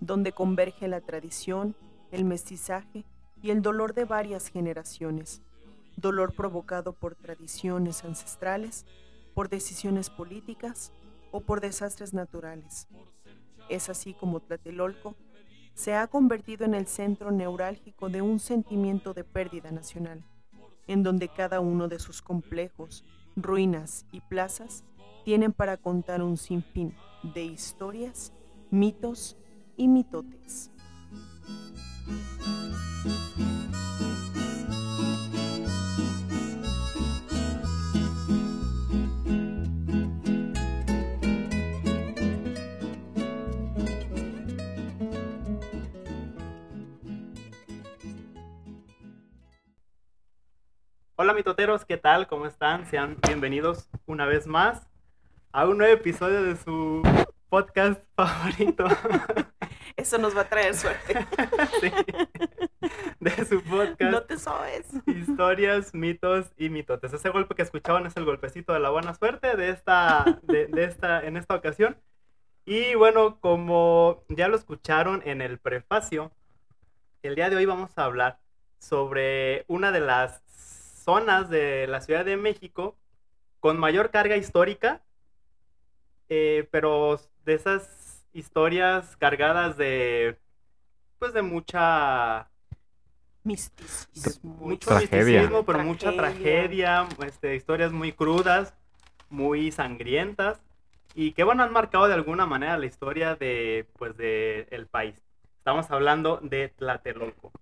Donde converge la tradición, el mestizaje y el dolor de varias generaciones. Dolor provocado por tradiciones ancestrales, por decisiones políticas o por desastres naturales. Es así como Tlatelolco se ha convertido en el centro neurálgico de un sentimiento de pérdida nacional, en donde cada uno de sus complejos, ruinas y plazas tienen para contar un sinfín de historias, mitos y mitotes. Hola mitoteros, ¿qué tal? ¿Cómo están? Sean bienvenidos una vez más a un nuevo episodio de su podcast favorito. Eso nos va a traer suerte. Sí. De su podcast No te sabes. Historias, mitos y mitotes. Ese golpe que escuchaban es el golpecito de la buena suerte de esta, de, de esta, en esta ocasión. Y bueno, como ya lo escucharon en el prefacio, el día de hoy vamos a hablar sobre una de las zonas de la Ciudad de México con mayor carga histórica, eh, pero de esas historias cargadas de, pues de mucha Misticismo. mucho Tragedia. misticismo, pero mucha Tragedia. tragedia, este, historias muy crudas, muy sangrientas y que bueno han marcado de alguna manera la historia de pues de el país. Estamos hablando de Tlatelolco.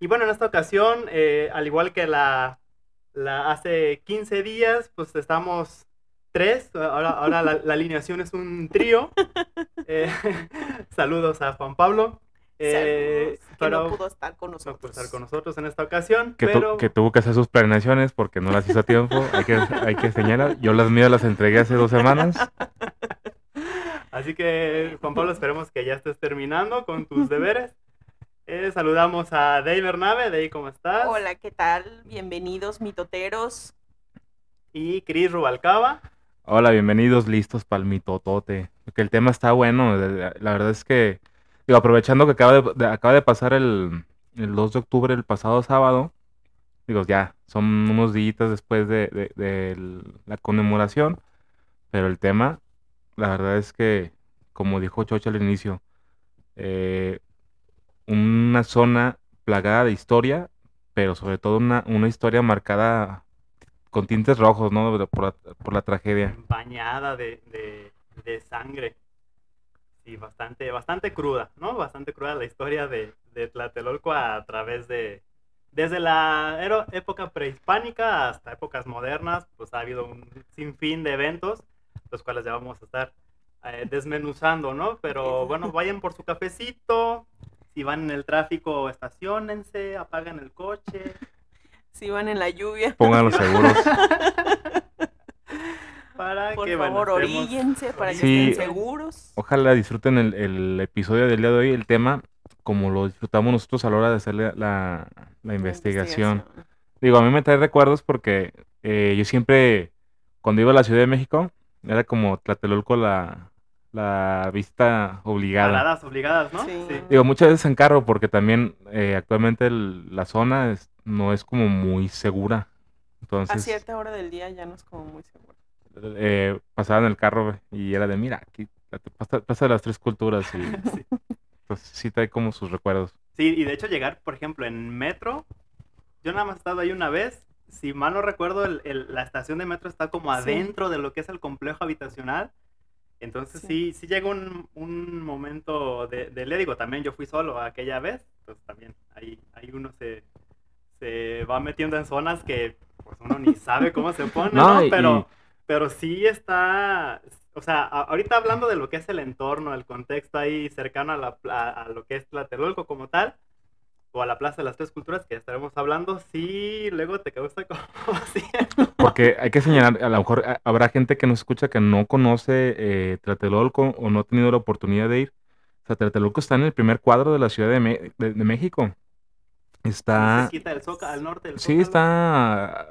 Y bueno, en esta ocasión, eh, al igual que la, la hace 15 días, pues estamos tres. Ahora, ahora la, la alineación es un trío. Eh, saludos a Juan Pablo. Eh, Saludos, que no pudo estar con no nosotros. puede estar con nosotros en esta ocasión, que, tu- pero que tuvo que hacer sus planeaciones porque no las hizo a tiempo. Hay que, hay que señalar. Yo las mías las entregué hace dos semanas. así que Juan Pablo esperemos que ya estés terminando con tus deberes. Eh, saludamos a Dave Bernabe, Dave, ¿cómo estás? Hola, ¿qué tal? Bienvenidos, mitoteros. Y Cris Rubalcaba. Hola, bienvenidos, listos para el mitotote. Porque el tema está bueno. La verdad es que, digo, aprovechando que acaba de, acaba de pasar el, el 2 de octubre, el pasado sábado, digo, ya, son unos días después de, la conmemoración, pero el tema, la verdad es que, como dijo Chocha al inicio, eh, una zona plagada de historia, pero sobre todo una, una historia marcada con tintes rojos, ¿no? Por la, por la tragedia. bañada de, de- de sangre. Sí, bastante, bastante cruda, ¿no? Bastante cruda la historia de, de Tlatelolco a través de... Desde la ero- época prehispánica hasta épocas modernas, pues ha habido un sinfín de eventos, los cuales ya vamos a estar eh, desmenuzando, ¿no? Pero bueno, vayan por su cafecito, si van en el tráfico, estacionense, apaguen el coche. Si van en la lluvia. Pongan los seguros. para Por que favor, oríllense para que Sí. estén seguros. Ojalá disfruten el, el episodio del día de hoy, el tema, como lo disfrutamos nosotros a la hora de hacer la, la- la investigación. Digo, a mí me trae recuerdos porque eh, yo siempre, cuando iba a la Ciudad de México, era como Tlatelolco la, la vista obligada. Paradas obligadas, ¿no? Sí. Digo, muchas veces en carro porque también eh, actualmente el- la zona es- no es como muy segura. A Entonces, cierta hora del día ya no es como muy seguro. eh, pasaba en el carro y era de, mira, aquí pasa, pasa las tres culturas y Sí. pues sí trae como sus recuerdos. Sí, y de hecho llegar, por ejemplo, en metro, yo nada más he estado ahí una vez, si mal no recuerdo, el- el- la estación de metro está como Sí. adentro de lo que es el complejo habitacional. Entonces sí, sí, llegó un, un momento de, de le digo, también yo fui solo aquella vez, pues también ahí, ahí uno se, se va metiendo en zonas que pues uno ni sabe cómo se pone, No, ¿no? y- Pero, pero sí está, o sea, a- ahorita hablando de lo que es el entorno, el contexto ahí cercano a, la, pla- a lo que es Tlatelolco como tal, o a la Plaza de las Tres Culturas que estaremos hablando, sí, luego te causa como así. Porque hay que señalar, a lo mejor a- habrá gente que nos escucha que no conoce eh, Tlatelolco o no ha tenido la oportunidad de ir. O sea, Tlatelolco está en el primer cuadro de la Ciudad de, Me- de- de México. Está, cerquita del Zócalo, al norte del sí, Zócalo. está a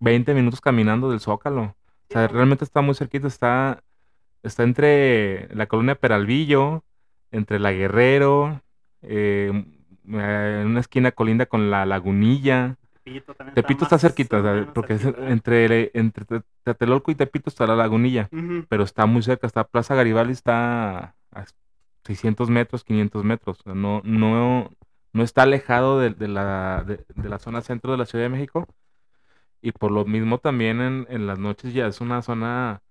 20 minutos caminando del Zócalo. O sea, Sí. realmente está muy cerquita, está, está entre la colonia Peralvillo, entre la Guerrero, eh, en una esquina colinda con la Lagunilla. Tepito también Tepito está cerquita, porque es cerquita. entre, entre Tlatelolco y Tepito está la Lagunilla, pero está muy cerca, está Plaza Garibaldi, está a 600 metros, 500 metros, no, no, no está alejado de, de la, de, de la zona centro de la Ciudad de México, y por lo mismo también en, en las noches ya es una zona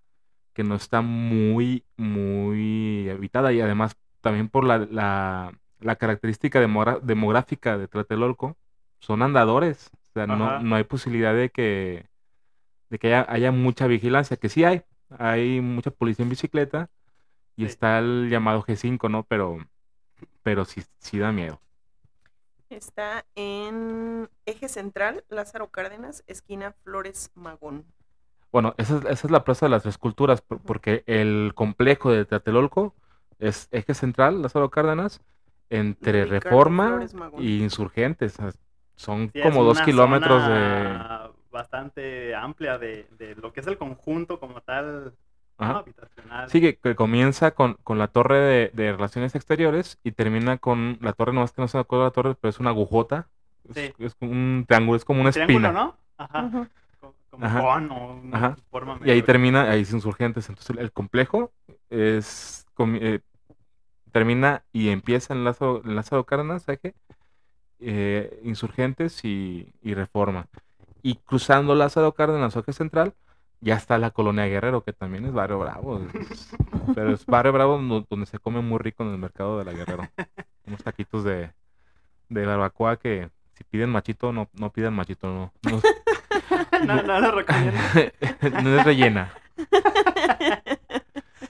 que no está muy, muy habitada, y además también por la, la, la característica demográfica de Tlatelolco, son andadores. O sea, no, no hay posibilidad de que, de que haya, haya mucha vigilancia, que sí hay. Hay mucha policía en bicicleta y Sí. está el llamado G5, ¿no? Pero, pero sí, sí da miedo. Está en Eje Central, Lázaro Cárdenas, esquina Flores Magón. Bueno, esa es, esa es la Plaza de las Tres Culturas, por- porque el complejo de Tlatelolco es eje central, Lázaro Cárdenas, entre Ricardo Reforma y Insurgentes. Son Sí, como dos kilómetros de... bastante amplia de, de lo que es el conjunto como tal. Ajá. habitacional. Sí, que, que comienza con, con la torre de, de relaciones exteriores y termina con la torre, no es que no se me acuerdo la torre, pero es una agujota. Es, Sí. es como un triángulo, es como una Triángulo, espina. ¿no? Ajá. Co- Como Ajá. cono, una Ajá. forma Y ahí termina, ahí es insurgentes. Entonces el complejo es eh, termina y empieza en Lázaro, en Lázaro Cárdenas, eje, eh, insurgentes y, y reforma. Y cruzando Lázaro Cárdenas, eje central, ya está la colonia Guerrero, que también es barrio bravo. es- pero es barrio bravo donde se come muy rico en el mercado de la Guerrero. Unos taquitos de, de barbacoa que si piden machito, no, no pidan machito, no. No, no, no lo recomiendo. no es rellena.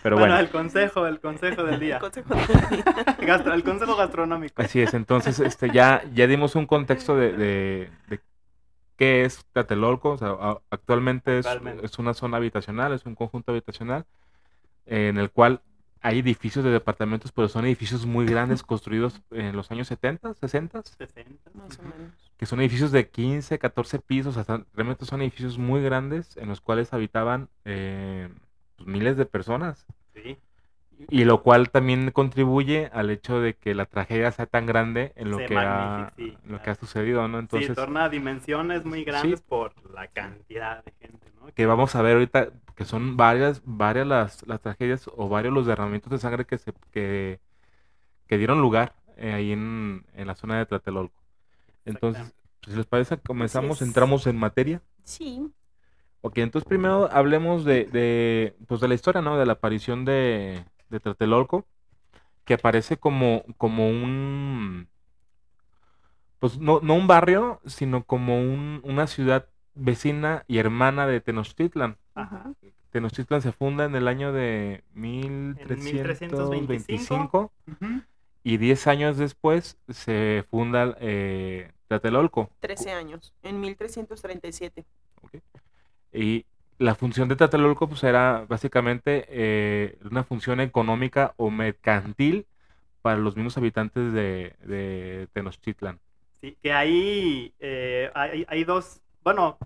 Pero bueno, bueno, el consejo, el consejo del día. Consejo de- Gastro- el consejo gastronómico. así es. Entonces, este, ya, ya dimos un contexto de, de, de qué es Tlatelolco. O sea, actualmente es, una zona habitacional, es un conjunto habitacional en el cual hay edificios de departamentos, pero son edificios muy grandes construidos en los años 70, 60, 60. Más o menos. que son edificios de 15, 14 pisos, hasta realmente son edificios muy grandes en los cuales habitaban eh, pues, miles de personas. Sí. Y lo cual también contribuye al hecho de que la tragedia sea tan grande en lo, Se que ha, sí, en lo que claro. ha sucedido, ¿no? Entonces, sí, torna a dimensiones muy grandes por la cantidad de gente, ¿no? que vamos a ver ahorita que son varias, varias las, las tragedias o varios los derramamientos de sangre que se que, que dieron lugar eh, ahí en, en la zona de Tlatelolco. Entonces, pues, si les parece, comenzamos, entramos en materia. Sí. Ok, entonces primero hablemos de, de, pues de la historia, ¿no? De la aparición de, de Tlatelolco, que aparece como, como un, pues no, no un barrio, sino como un, una ciudad vecina y hermana de Tenochtitlan. Ajá. Tenochtitlan se funda en el año de 1325 Ujú. y 10 años después se funda eh, Tlatelolco. 13 años, en 1337. Y la función de Tlatelolco pues, era básicamente eh, una función económica o mercantil para los mismos habitantes de, de Tenochtitlan. Sí, que ahí eh, hay, hay dos, bueno,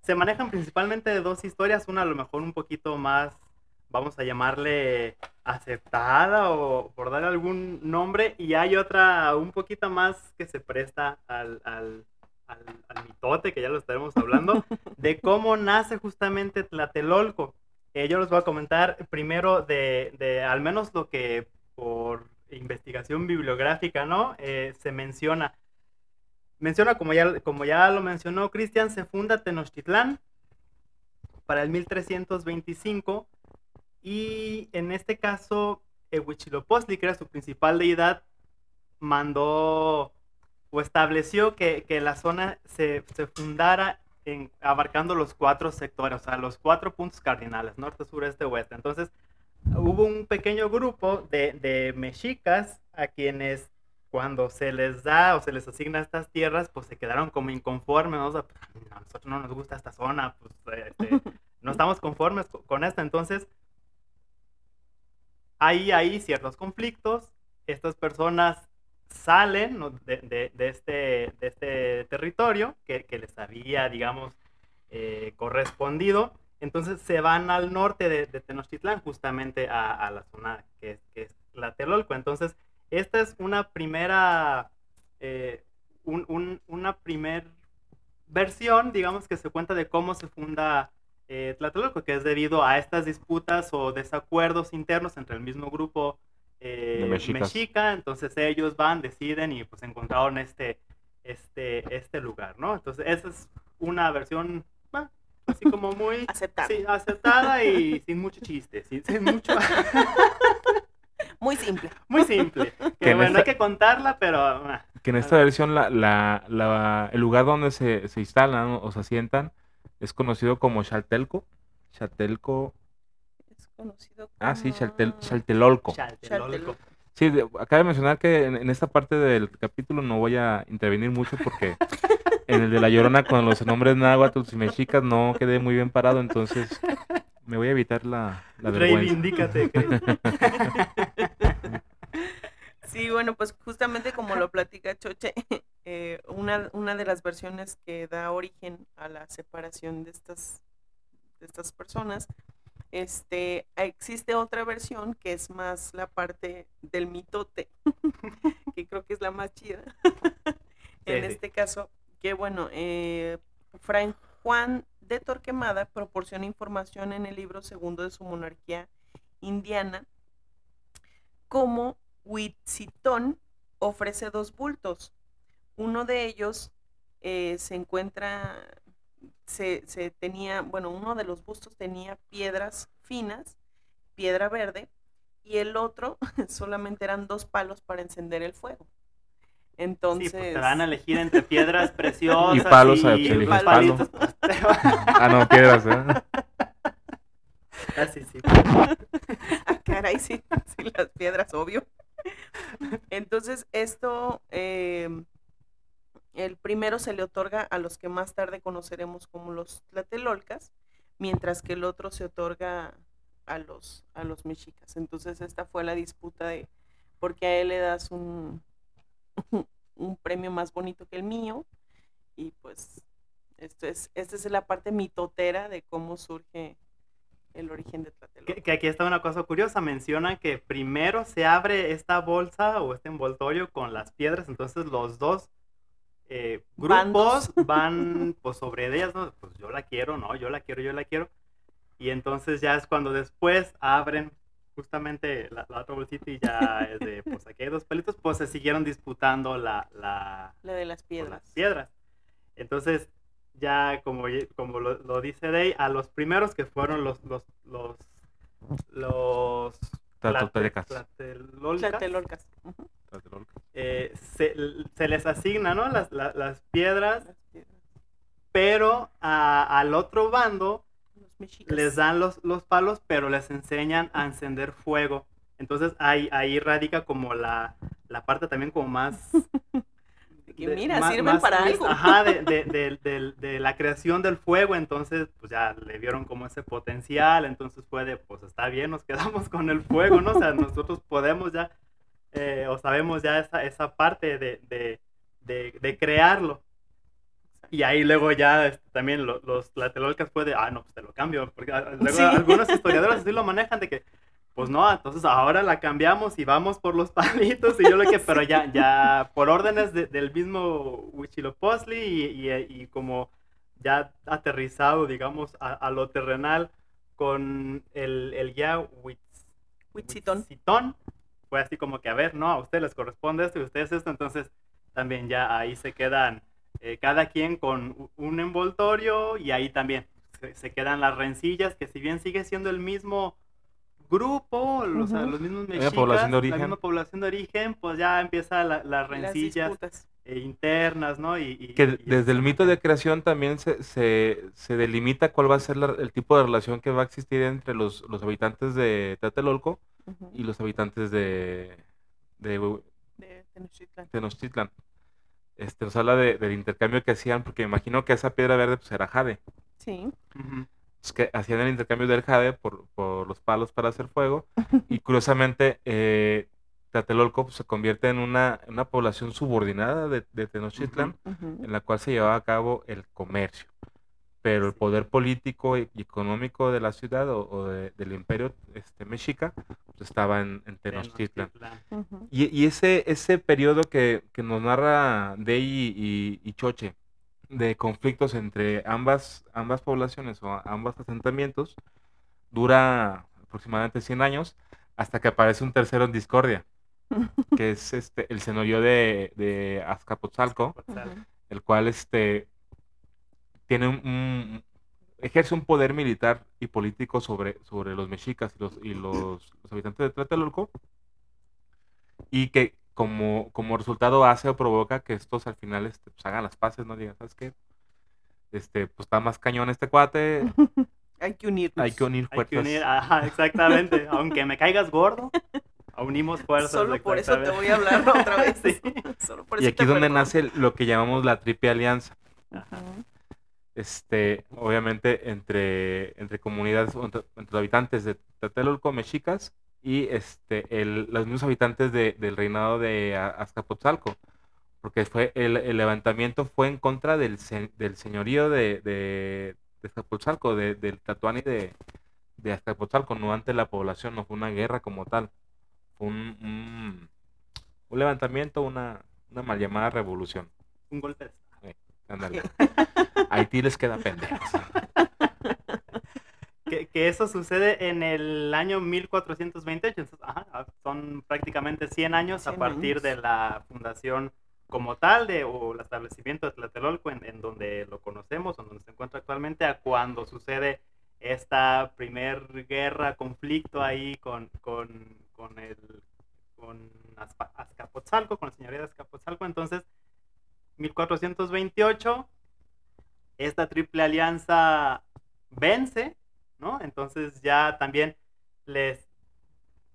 se manejan principalmente dos historias, una a lo mejor un poquito más, vamos a llamarle aceptada o por dar algún nombre, y hay otra un poquito más que se presta al, al, al, al mitote, que ya lo estaremos hablando, de cómo nace justamente Tlatelolco. Eh, yo les voy a comentar primero de, de al menos lo que por investigación bibliográfica, ¿no? Eh, se menciona. Menciona, como ya, como ya lo mencionó Cristian, se funda Tenochtitlán para el 1325 y en este caso Huitzilopochtli, que era su principal deidad, mandó o estableció que, que la zona se, se fundara en, abarcando los cuatro sectores, o sea, los cuatro puntos cardinales, norte, sur, este, oeste. Entonces, hubo un pequeño grupo de, de mexicas a quienes cuando se les da o se les asigna estas tierras, pues se quedaron como inconformes, ¿no? O sea, pues, a nosotros no nos gusta esta zona, pues este, no estamos conformes con, esto, entonces hay ahí ciertos conflictos, estas personas salen este, de este territorio que, les había, digamos, eh, correspondido, entonces se van al norte de, Tenochtitlán, justamente a, la zona que es, que es Tlatelolco. Entonces, esta es una primera, eh, un, un, una primer versión, digamos, que se cuenta de cómo se funda eh, Tlatelolco, que es debido a estas disputas o desacuerdos internos entre el mismo grupo eh, mexica. Entonces ellos van, deciden y pues encontraron este, este, este lugar, ¿no? Entonces esa es una versión así como muy aceptada, sí, aceptada y sin mucho chiste, sin, sin mucho... Muy simple. Muy simple. Que, que bueno, esta... hay que contarla, pero... ah, Que en esta versión la, la, la, el lugar donde se, se instalan o se asientan es conocido como Chaltelco. Chaltelco. Conocido como... Ah, sí, Chaltel, Chaltelolco. Chaltelolco. Sí, de, acaba de mencionar que en, en, esta parte del capítulo no voy a intervenir mucho porque en el de La Llorona con los nombres náhuatl y mexicas no quedé muy bien parado, entonces me voy a evitar la, la Reivindícate. sí, bueno, pues justamente como lo platica Choche, eh, una, una de las versiones que da origen a la separación de estas, de estas personas, este, existe otra versión que es más la parte del mitote, que creo que es la más chida. en sí. este caso, que bueno, eh, Frank Juan de Torquemada proporciona información en el libro segundo de su monarquía indiana, como Huitzitón ofrece dos bultos. Uno de ellos eh, se encuentra, se, se, tenía, bueno, uno de los bustos tenía piedras finas, piedra verde, y el otro solamente eran dos palos para encender el fuego. Entonces. Sí, pues te van a elegir entre piedras preciosas y palos. Y, y palitos. Palo. ah, no, piedras, ¿eh? Ah, sí, sí. ah, caray, sí, sí, las piedras, obvio. Entonces, esto, eh, el primero se le otorga a los que más tarde conoceremos como los tlatelolcas, mientras que el otro se otorga a los, a los mexicas. Entonces, esta fue la disputa de por qué a él le das un, un premio más bonito que el mío. Y pues, esto es, esta es la parte mitotera de cómo surge el origen de Tlatelolco. Que, que, aquí está una cosa curiosa, menciona que primero se abre esta bolsa o este envoltorio con las piedras, entonces los dos eh, grupos Bandos. van pues sobre ellas, ¿no? pues yo la quiero, no, yo la quiero, yo la quiero, y entonces ya es cuando después abren justamente la, la otra bolsita y ya es de, pues aquí hay dos pelitos, pues se siguieron disputando la... La, la de las piedras. Las piedras. Entonces, ya como, como lo, lo, dice Day, a los primeros que fueron los los los los Tlatelolcas. Tlatelolcas. Eh, se, se, les asigna ¿no? las, las, las, piedras, pero a, al otro bando les dan los, los palos, pero les enseñan a encender fuego. Entonces ahí, ahí radica como la, la parte también como más que de- mira, más- sirven más para lista, algo. Ajá, de, de- de- de- de la creación del fuego, entonces pues ya le vieron como ese potencial, entonces fue de, pues está bien, nos quedamos con el fuego, ¿no? O sea, nosotros podemos ya, eh, o sabemos ya esa, esa parte de, de, de, de crearlo. Y ahí luego ya este, también lo- los tlatelolcas fue de, ah, no, pues te lo cambio, porque ah, luego Sí. algunos historiadores así lo manejan de que, pues no, entonces ahora la cambiamos y vamos por los palitos y yo lo que, pero ya, ya por órdenes de- del mismo Huitzilopochtli y, y, y como ya aterrizado, digamos, a, a lo terrenal con el, el guía Huitz- Huitzitón. Fue así como que, a ver, no, a ustedes les corresponde esto y a ustedes esto, entonces también ya ahí se quedan eh, cada quien con un envoltorio y ahí también se, se quedan las rencillas, que si bien sigue siendo el mismo grupo, los, o sea, los mismos mexicas, población de la origen. misma población de origen, pues ya empieza la- las Las rencillas. Eh, internas, ¿no? Y, y- Que y desde el mito de creación también se, se, se delimita cuál va a ser la- el tipo de relación que va a existir entre los, los habitantes de Tlatelolco y los habitantes de, de De Tenochtitlan. Tenochtitlan. Este, nos habla de- del intercambio que hacían, porque me imagino que esa piedra verde pues, era jade. Sí. Es que hacían el intercambio del jade por, por los palos para hacer fuego. Y curiosamente, eh, Tlatelolco pues, se convierte en una, una población subordinada de, de Tenochtitlan, en la cual se llevaba a cabo el comercio. Pero el poder político y económico de la ciudad o, o de- del imperio este, mexica pues, estaba en, en Tenochtitlan. Y, y ese, ese periodo que, que nos narra Dey y, y Choche, de conflictos entre ambas, ambas poblaciones o ambos asentamientos, dura aproximadamente 100 años hasta que aparece un tercero en discordia, que es este, el señorío de, de Azcapotzalco, Ujú. el cual este, tiene un, un- ejerce un poder militar y político sobre, sobre los mexicas y los, y los, los habitantes de Tlatelolco y que como, como resultado hace o provoca que estos al final este, pues, hagan las paces, ¿no? Digan, ¿sabes qué? Este, pues está más cañón este cuate, Hay que unirnos. hay que unir Hay fuerzas. que unir, ajá, exactamente. Aunque me caigas gordo, unimos fuerzas. Solo por eso te voy a hablar otra vez. Sí. Solo por Y eso aquí es donde nace lo que llamamos la triple alianza. Ajá. Este, obviamente entre, entre comunidades, entre, entre habitantes de Tlatelolco, mexicas, y este, el, los mismos habitantes de- del reinado de Azcapotzalco, porque fue el, el levantamiento fue en contra del, se- del señorío de, de, de Azcapotzalco, de- del Tatuani de, de Azcapotzalco, no ante la población, no fue una guerra como tal, un, un, un levantamiento, una, una mal llamada revolución. Un golpe de estado. Ándale. Haití les queda pendejos. Que, que eso sucede en el año 1428. entonces, ajá, ah, son prácticamente 100 años a 100 partir años. de la fundación como tal de, o el establecimiento de Tlatelolco en, en donde lo conocemos, en donde se encuentra actualmente, a cuando sucede esta primer guerra, conflicto ahí con, con, con el con Azcapotzalco, con la señoría de Azcapotzalco. Entonces, 1428, esta triple alianza vence, ¿no? Entonces ya también les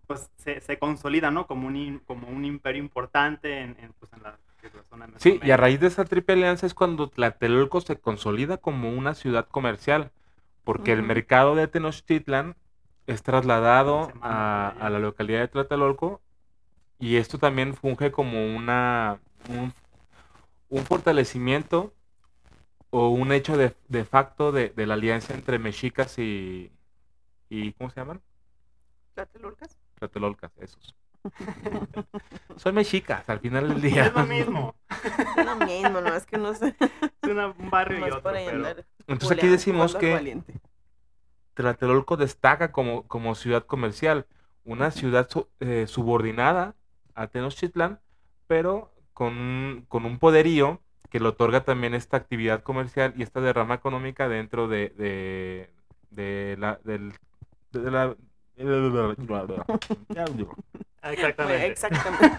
pues se, se consolida, ¿no? Como un, como un imperio importante en, en, pues, en la, zona de Sí, y a raíz de esa triple alianza es cuando Tlatelolco se consolida como una ciudad comercial, porque el mercado de Tenochtitlan es trasladado a, a la localidad de Tlatelolco y esto también funge como una un, un fortalecimiento o un hecho de, de facto de, de la alianza entre mexicas y, y ¿cómo se llaman? ¿Tlatelolcas? Tlatelolcas, esos. Son mexicas al final del día. Es lo mismo, Es lo mismo, no es que no sé. es una- un barrio y otro, pero Entonces aquí decimos que valiente. Tlatelolco destaca como, como ciudad comercial, una ciudad su- eh, subordinada a Tenochtitlan, pero con, un- con un poderío que le otorga también esta actividad comercial y esta derrama económica dentro de, de, de la, del, de la... exactamente. Exactamente.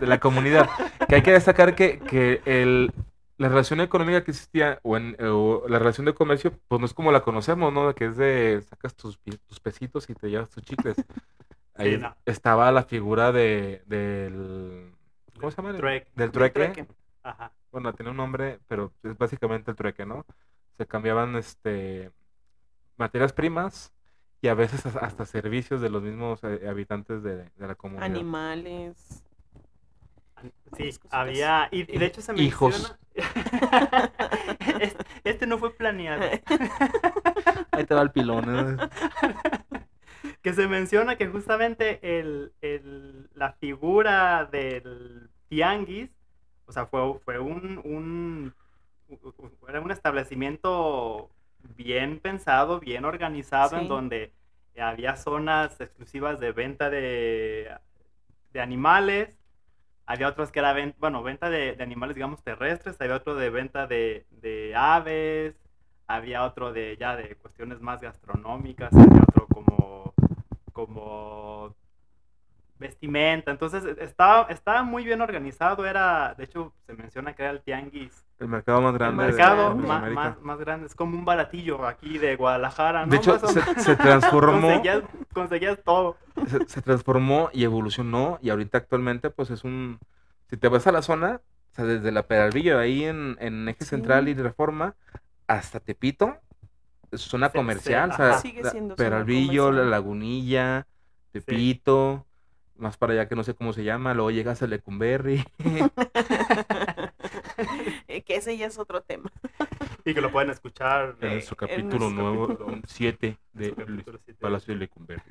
de la comunidad. Que hay que destacar que, que el, la relación económica que existía, o, en, o la relación de comercio, pues no es como la conocemos, ¿no? Que es de sacas tus, tus pesitos y te llevas tus chicles. Ahí no. estaba la figura de, del ¿Cómo se llama? Trueque. Del Del trueque. trueque. Ajá. Bueno, tiene un nombre, pero es básicamente el trueque, ¿no? Se cambiaban este materias primas y a veces has- hasta servicios de los mismos eh, habitantes de, de la comunidad. Animales. Sí, había. Y, y de hecho se Hijos. menciona. este, este no fue planeado. Ahí te va el pilón. ¿eh? que se menciona que justamente el, el- la figura del tianguis, o sea, fue, fue un, un, era un establecimiento bien pensado, bien organizado, en donde había zonas exclusivas de venta de, de animales, había otros que era ven- bueno, venta de, de animales, digamos, terrestres, había otro de venta de, de aves, había otro de ya de cuestiones más gastronómicas, había otro como, como vestimenta, entonces e- estaba, estaba muy bien organizado, era, de hecho se menciona que era el tianguis, El mercado más el grande de- mercado de más, más grande, es como un baratillo aquí de Guadalajara, ¿no? De hecho, se, se transformó, conseguías, conseguías todo. se, se transformó y evolucionó y ahorita actualmente pues es un... Si te vas a la zona, o sea, desde la Peralvillo, ahí en, en Eje Sí. Central y Reforma, hasta Tepito, es zona Se- comercial, o sea, Peralvillo, la. Lagunilla, Tepito, más para allá que no sé cómo se llama, luego llegas a Lecumberri. Que ese ya es otro tema. Y que lo pueden escuchar. en eh, nuestro en capítulo nuevo, 7 de su capítulo siete. Palacio de Lecumberri.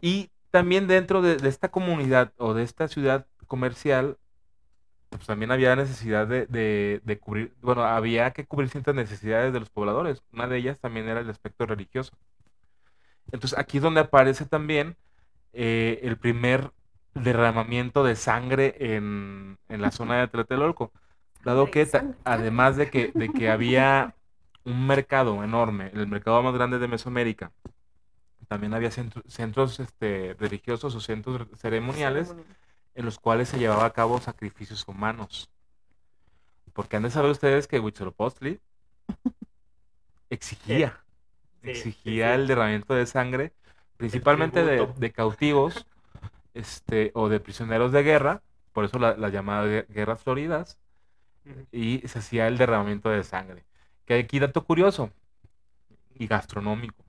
Y también dentro de, de esta comunidad o de esta ciudad comercial, pues también había necesidad de, de- de cubrir, bueno, había que cubrir ciertas necesidades de los pobladores. Una de ellas también era el aspecto religioso. Entonces aquí es donde aparece también eh, el primer derramamiento de sangre en, en la zona de Tlatelolco. Dado que además de que, de que había un mercado enorme, el mercado más grande de Mesoamérica, también había centro- centros este, religiosos o centros ceremoniales Ceremonia. en los cuales se llevaba a cabo sacrificios humanos. Porque han de saber ustedes que Huitzilopochtli exigía, Sí, sí, exigía sí. el derramamiento de sangre, principalmente de, cautivos este, o de prisioneros de guerra, por eso la- las llamadas gue- guerras floridas, y se hacía el derramamiento de sangre. Que aquí dato curioso y gastronómico.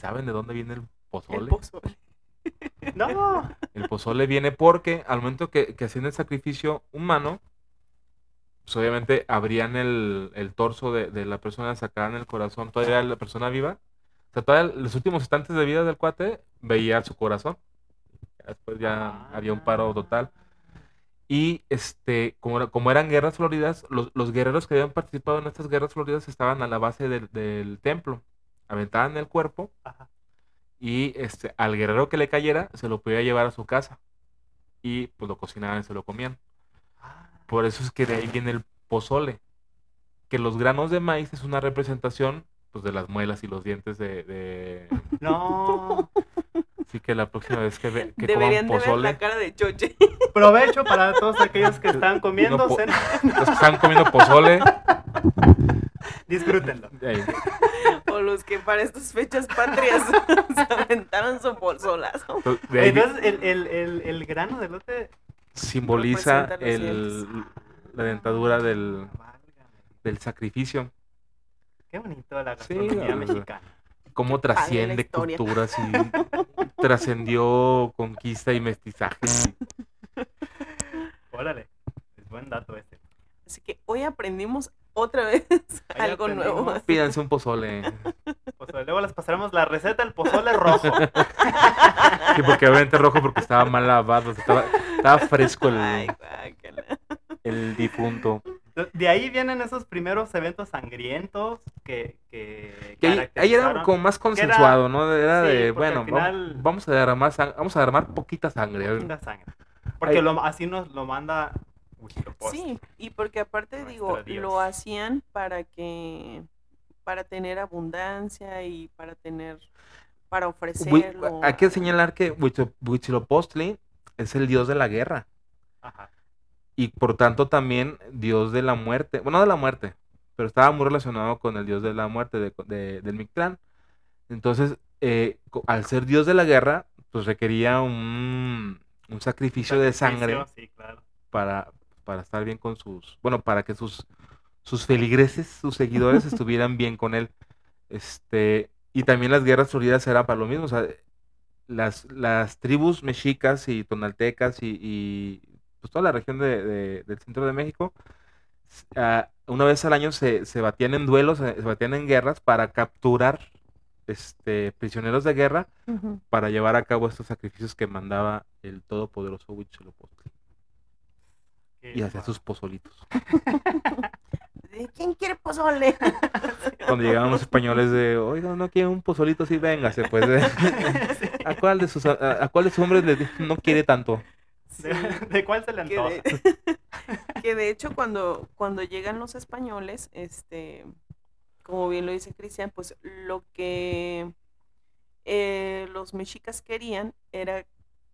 ¿Saben de dónde viene el pozole? El pozole. No, El pozole viene porque al momento que, que hacían el sacrificio humano, pues obviamente abrían el, el torso de, de la persona, sacaban el corazón, todavía la persona viva. Sea, todavía los últimos instantes de vida del cuate veía su corazón. Después ya había un paro total. Y este, como, como eran guerras floridas, los, los guerreros que habían participado en estas guerras floridas estaban a la base del, del templo. Aventaban el cuerpo Ajá. y este, al guerrero que le cayera se lo podía llevar a su casa y pues lo cocinaban y se lo comían. Por eso es que de ahí viene el pozole, que los granos de maíz es una representación pues de las muelas y los dientes de... de- no. Así que la próxima vez que, ve- que Deberían coman de ver la pozole, cara de Choche. Provecho para todos aquellos que están comiendo. No, cena- los que están comiendo pozole, Disfrútenlo. o los que para estas fechas patrias se aventaron su pozolazo. Entonces, el, el, el, el grano de lote. simboliza el, la dentadura del, del sacrificio. Qué bonito la Sí, gastronomía verdad. mexicana. cómo trasciende culturas y trascendió conquista y mestizaje. Órale. Es buen dato este. Así que hoy aprendimos otra vez Ahí algo nuevo. Pídanse un pozole. Pozole. Luego les pasaremos la receta del pozole rojo. Sí, porque obviamente rojo porque estaba mal lavado, estaba, estaba fresco Ay, el, guácala. el difunto. De ahí vienen esos primeros eventos sangrientos que, que Que ahí, ahí era como más era- consensuado, ¿no? Era sí, de, bueno, final- vam- vamos a derramar sang- vamos a derramar poquita sangre. Poquita sangre. Porque lo- así nos lo manda. Sí, y porque aparte Nuestro digo, Dios. lo hacían para que para tener abundancia y para tener para ofrecerlo. Hay que señalar que Huitzilopochtli es el dios de la guerra. Ajá. Y por tanto también dios de la muerte, bueno, no de la muerte, pero estaba muy relacionado con el dios de la muerte de, de- del Mictlán. Entonces, eh, al ser dios de la guerra, pues requería un, un sacrificio de sangre Sacrificio, Sí, claro. para, para estar bien con sus, bueno, para que sus, sus feligreses, sus seguidores estuvieran bien con él. Este, y también las guerras floridas eran para lo mismo, o sea, las, las tribus mexicas y tonaltecas y, y, pues toda la región de, de- del centro de México, ah, una vez al año se, se batían en duelos, se, se batían en guerras para capturar este, prisioneros de guerra para llevar a cabo estos sacrificios que mandaba el todopoderoso Huitzilopochtli y hacía sus pozolitos. ¿De ¿Quién quiere pozole? Cuando llegaban los españoles de, oiga, no quiere un pozolito, sí, véngase, pues. eh". ¿A cuál de sus, a, a cuál de sus hombres le di- no quiere tanto? ¿De, de cuál se le que, antoja? de, que de hecho cuando, cuando llegan los españoles, este, como bien lo dice Cristian, pues lo que eh, los mexicas querían era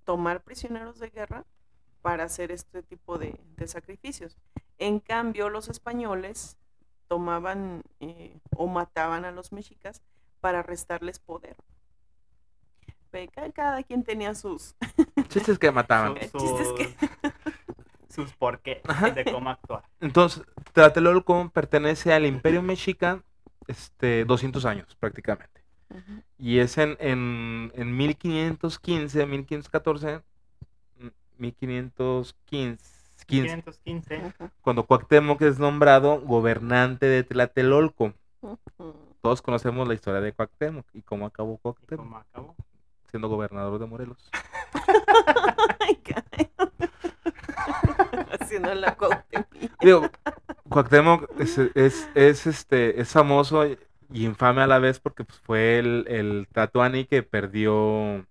tomar prisioneros de guerra para hacer este tipo de, de sacrificios. En cambio, los españoles tomaban eh, o mataban a los mexicas para restarles poder. Ve, ca- Cada quien tenía sus, Chistes que mataban. Sus, El chiste es que- sus por qué Ajá. de cómo actuar. Entonces, Tlatelolco pertenece al Imperio Mexica este, 200 años prácticamente. Y es en, en, en 1515, 1514, mm, 1515, 15, 515. Ujú. cuando Cuauhtémoc es nombrado gobernante de Tlatelolco. Todos conocemos la historia de Cuauhtémoc y cómo acabó ¿Y Cuauhtémoc cómo acabó? Siendo gobernador de Morelos. Ay, caray. Haciendo la Cuauhtémoc. Digo, Cuauhtémoc es, es, es, este, es famoso y infame a la vez porque pues, fue el, el Tatuani que perdió,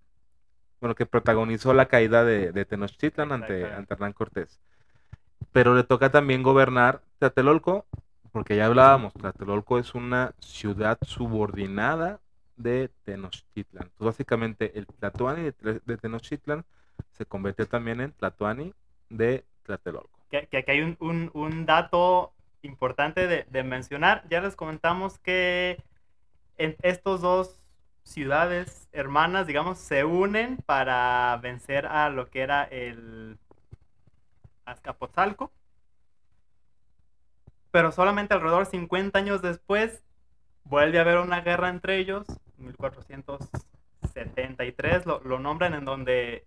bueno, que protagonizó la caída de, de Tenochtitlan ante, ante Hernán Cortés. Pero le toca también gobernar Tlatelolco, porque ya hablábamos, Tlatelolco es una ciudad subordinada de Tenochtitlan. Básicamente, el Tlatoani de Tenochtitlan se convirtió también en Tlatoani de Tlatelolco. Que, que aquí hay un, un- un dato importante de, de mencionar. Ya les comentamos que en estos dos ciudades hermanas, digamos, se unen para vencer a lo que era el Azcapotzalco. Pero solamente alrededor de 50 años después vuelve a haber una guerra entre ellos, 1473, lo, lo nombran en donde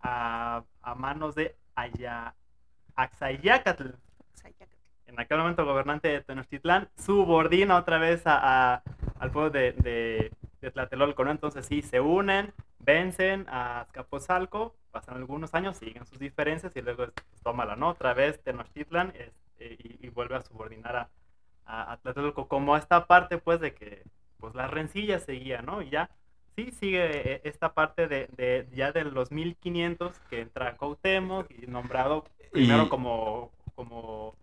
a, a manos de Aya, Axayacatl, en aquel momento gobernante de Tenochtitlán, subordina otra vez a, a- al pueblo de, de, de Tlatelolco, ¿no? Entonces sí, se unen, vencen a Azcapotzalco, pasan algunos años, siguen sus diferencias y luego tómala, ¿no? Otra vez Tenochtitlan este, y, y vuelve a subordinar a, a, a Tlatelolco, como esta parte, pues, de que pues las rencillas seguían, ¿no? Y ya, sí, sigue eh, esta parte de, de ya de los 1500 que entra Cuauhtémoc y nombrado primero Y- como, como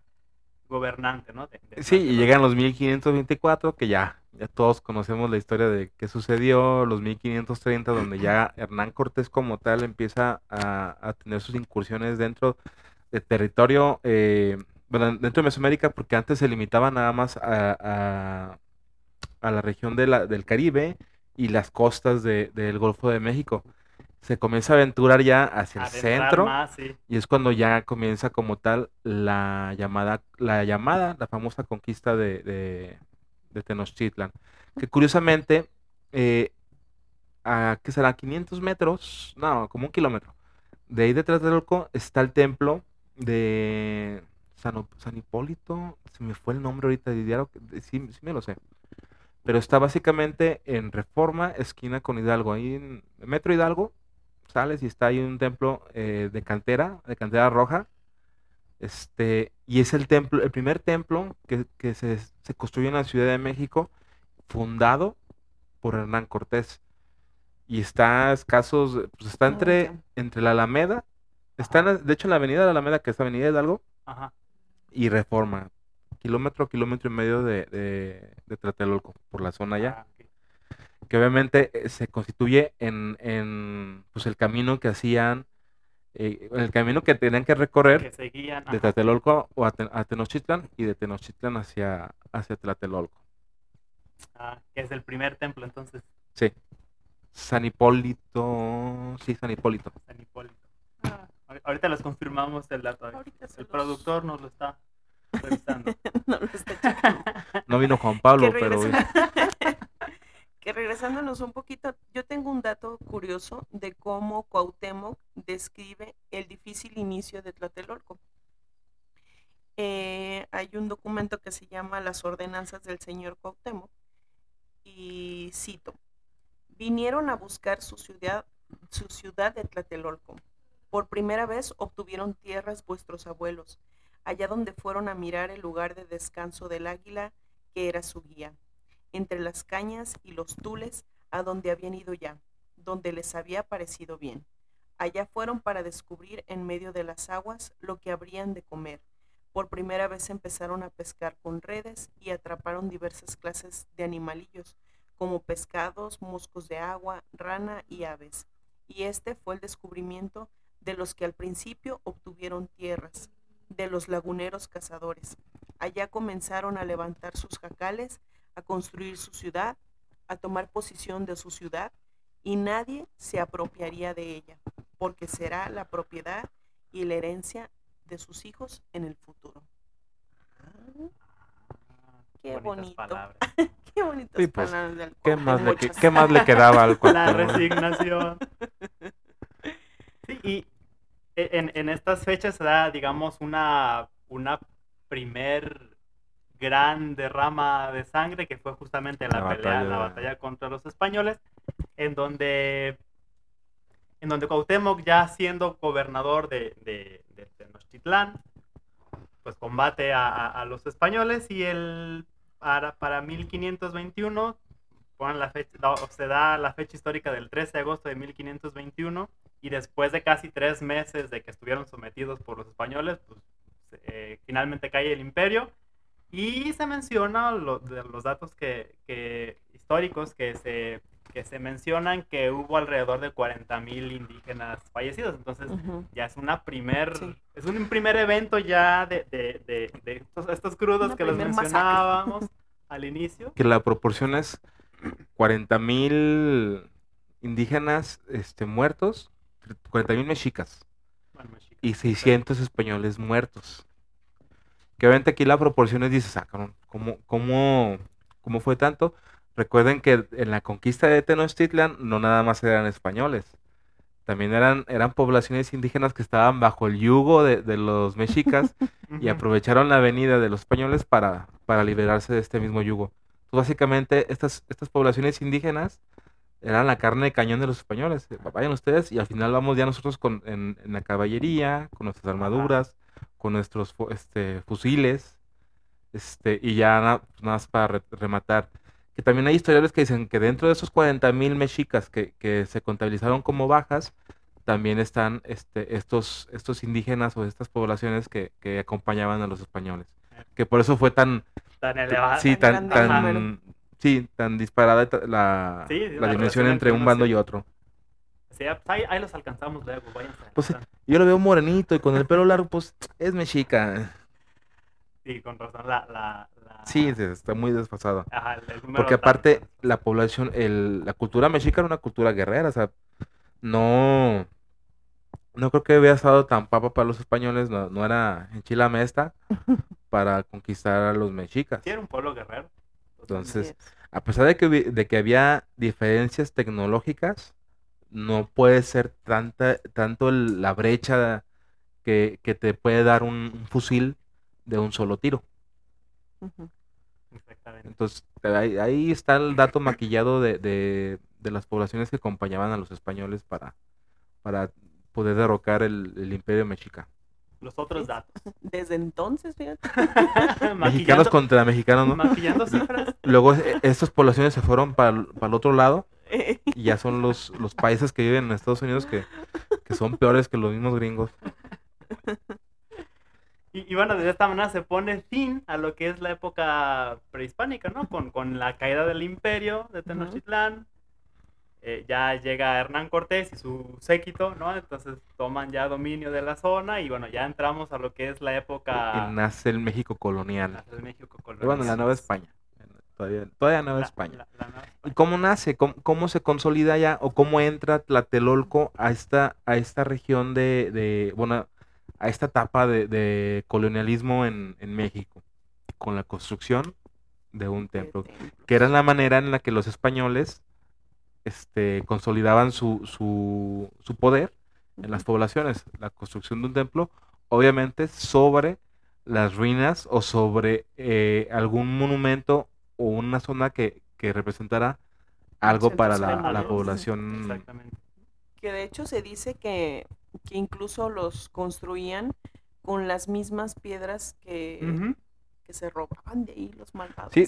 gobernante, ¿no? De- de Sí, y llegan los 1524, que ya, ya todos conocemos la historia de qué sucedió, los 1530, donde ya Hernán Cortés como tal empieza a, a tener sus incursiones dentro de territorio, eh, bueno, dentro de Mesoamérica, porque antes se limitaba nada más a, a- a la región de la- del Caribe y las costas de- del Golfo de México. Se comienza a aventurar ya hacia el centro. más, sí. Y es cuando ya comienza como tal la llamada, la llamada, la famosa conquista de, de, de Tenochtitlan. Que curiosamente, eh, a ¿qué será? 500 metros, no, como un kilómetro. De ahí detrás del Tlatelolco está el templo de San, San Hipólito, se me fue el nombre ahorita, de diario, sí, sí me lo sé. Pero está básicamente en Reforma, esquina con Hidalgo, ahí en Metro Hidalgo, sales y está ahí un templo eh, de cantera, de cantera roja. Este, y es el templo, el primer templo que, que se, se construyó en la Ciudad de México, fundado por Hernán Cortés. Y está a escasos, pues está Ah, entre, entre la Alameda, está en la- de hecho en la avenida de la Alameda, que es Avenida Hidalgo, Ajá. y Reforma. Kilómetro, kilómetro y medio de, de, de Tlatelolco, por la zona allá Ah, que obviamente eh, se constituye en, en, pues el camino que hacían, eh, el camino que tenían que recorrer Que seguían. de. Tlatelolco o a, a Tenochtitlan y de Tenochtitlan hacia, hacia Tlatelolco. Ah, que es el primer templo, entonces, Sí. San Hipólito, sí, San Hipólito. San Hipólito. Ah, Ahor- Ahorita les confirmamos el dato. Ahorita El los- productor nos lo está revisando. no lo está checando. No vino Juan Pablo, que, pero que regresándonos un poquito, yo tengo un dato curioso de cómo Cuauhtémoc describe el difícil inicio de Tlatelolco. Eh, hay un documento que se llama Las ordenanzas del señor Cuauhtémoc y cito, vinieron a buscar su ciudad, su ciudad de Tlatelolco. Por primera vez obtuvieron tierras vuestros abuelos, allá donde fueron a mirar el lugar de descanso del águila que era su guía, entre las cañas y los tules a donde habían ido ya, donde les había parecido bien. Allá fueron para descubrir en medio de las aguas lo que habrían de comer. Por primera vez empezaron a pescar con redes y atraparon diversas clases de animalillos, como pescados, moscos de agua, rana y aves. Y este fue el descubrimiento de los que al principio obtuvieron tierras, de los laguneros cazadores. Allá comenzaron a levantar sus jacales, a construir su ciudad, a tomar posición de su ciudad, y nadie se apropiaría de ella, porque será la propiedad y la herencia de sus hijos en el futuro. Qué Bonitas bonito. palabras. Qué bonitas Sí, pues, palabras del ¿qué más, le, qué más le quedaba al La Cuauhtémoc? resignación. Sí, y en, en estas fechas se da, digamos, una, una primer gran derrama de sangre que fue justamente la, La pelea, la batalla- batalla contra los españoles, en donde, en donde Cuauhtémoc, ya siendo gobernador de, de, de Tenochtitlán, pues combate a, a- a los españoles y el, para, para 1521 ponen la fecha, se da la fecha histórica del 13 de agosto de 1521 y después de casi tres meses de que estuvieron sometidos por los españoles, pues eh, finalmente cae el imperio y se menciona lo- de los datos que, que- históricos que se, que se mencionan que hubo alrededor de 40.000 indígenas fallecidos, entonces Ujú. ya es una primer Sí. es un primer evento ya de, de, de- de estos, estos crudos Una que los primer masacre. mencionábamos al inicio Que la proporción es 40 mil indígenas este, muertos, 40 mil mexicas Bueno, mexicanos, y 600 españoles muertos. Que obviamente aquí la proporción es, dices, ah, ¿cómo, cómo, cómo fue tanto? Recuerden que en la conquista de Tenochtitlan no nada más eran españoles, también eran, eran poblaciones indígenas que estaban bajo el yugo de, de los mexicas y aprovecharon la venida de los españoles para, para liberarse de este mismo yugo. Entonces, básicamente, estas, estas poblaciones indígenas eran la carne de cañón de los españoles. Vayan ustedes y al final vamos ya nosotros con, en, en la caballería, con nuestras armaduras, con nuestros este, fusiles, este, y ya na- nada más para re- rematar. Que también hay historiadores que dicen que dentro de esos 40.000 mexicas que, que se contabilizaron como bajas, también están este, estos, estos indígenas o estas poblaciones que, que acompañaban a los españoles. Que por eso fue tan, tan elevada sí, tan, tan, número. Sí, tan disparada la, Sí, la la dimensión entre entre un bando y otro. Sí, pues ahí, ahí los alcanzamos luego váyanse Pues. Yo lo veo morenito y con el pelo largo, pues es mexica. sí con razón la, la, la- Sí, está muy desfasado. ajá, el- Porque aparte, la población, el, la cultura mexica era una cultura guerrera, o sea, no, no creo que hubiera estado tan papa para los españoles, no, no era enchilamesta para conquistar a los mexicas. sí era un pueblo guerrero Entonces, a pesar de que, de que había diferencias tecnológicas, no puede ser tanta, tanto el- la brecha que, que te puede dar un, un fusil de un solo tiro. Exactamente Entonces, ahí, ahí está el dato maquillado de, de- de las poblaciones que acompañaban a los españoles para, para poder derrocar el, el imperio mexica. Los otros datos Desde entonces, fíjate. Mexicanos contra mexicanos, ¿no? maquillando cifras Luego estas poblaciones se fueron para el otro lado y ya son los, los países que viven en Estados Unidos que, que son peores que los mismos gringos. Y, y bueno, de esta manera se pone fin a lo que es la época prehispánica, ¿no? Con, con la caída del imperio de Tenochtitlán. Eh, ya llega Hernán Cortés y su séquito, ¿no? Entonces toman ya dominio de la zona y bueno, ya entramos a lo que es la época Y nace el México colonial. México Y bueno, la Nueva. España. todavía, todavía Nueva La- España. la- la Nueva ¿Y España. cómo nace? ¿Cómo, cómo se consolida ya? ¿O cómo entra Tlatelolco a esta, a esta región de, de- bueno, a esta etapa de, de colonialismo en, en México? Con la construcción de un templo. Que era la manera en la que los españoles este, consolidaban su, su, su poder en las poblaciones. La construcción de un templo, obviamente, sobre las ruinas o sobre eh, algún monumento o una zona que, que representara algo para la, la población. Exactamente. Que de hecho se dice que, que incluso los construían con las mismas piedras que. Que se robaban de ahí los malvados. Sí,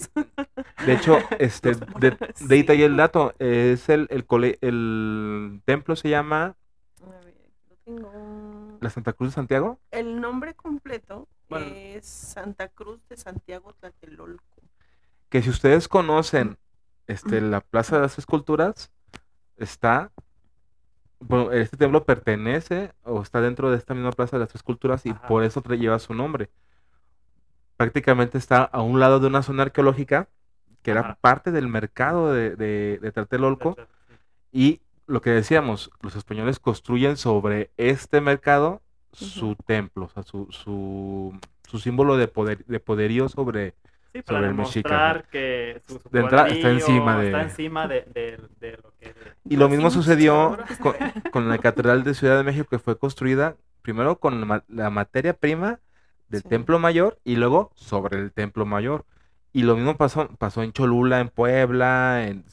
de hecho, este, de, ahí sí. el dato, es el, el, cole- el templo se llama A ver, lo tengo. la Santa Cruz de Santiago. El nombre completo Bueno. es Santa Cruz de Santiago Tlatelolco. que si ustedes conocen este, la Plaza de las Esculturas, está, bueno, este templo pertenece o está dentro de esta misma Plaza de las Esculturas y Ajá. por eso lleva su nombre. Prácticamente está a un lado de una zona arqueológica que era parte del mercado de, de, de Tlatelolco y lo que decíamos, los españoles construyen sobre este mercado su templo, o sea, su, su, su símbolo de, poder, de poderío sobre, Sí, para sobre el mexica, que su, su De entrada está encima de- está encima de, de- de lo que... Y lo mismo sucedió con, con la Catedral de Ciudad de México, que fue construida primero con la materia prima del Sí. Templo Mayor y luego sobre el Templo Mayor. Y lo mismo pasó, pasó en Cholula, en Puebla, en,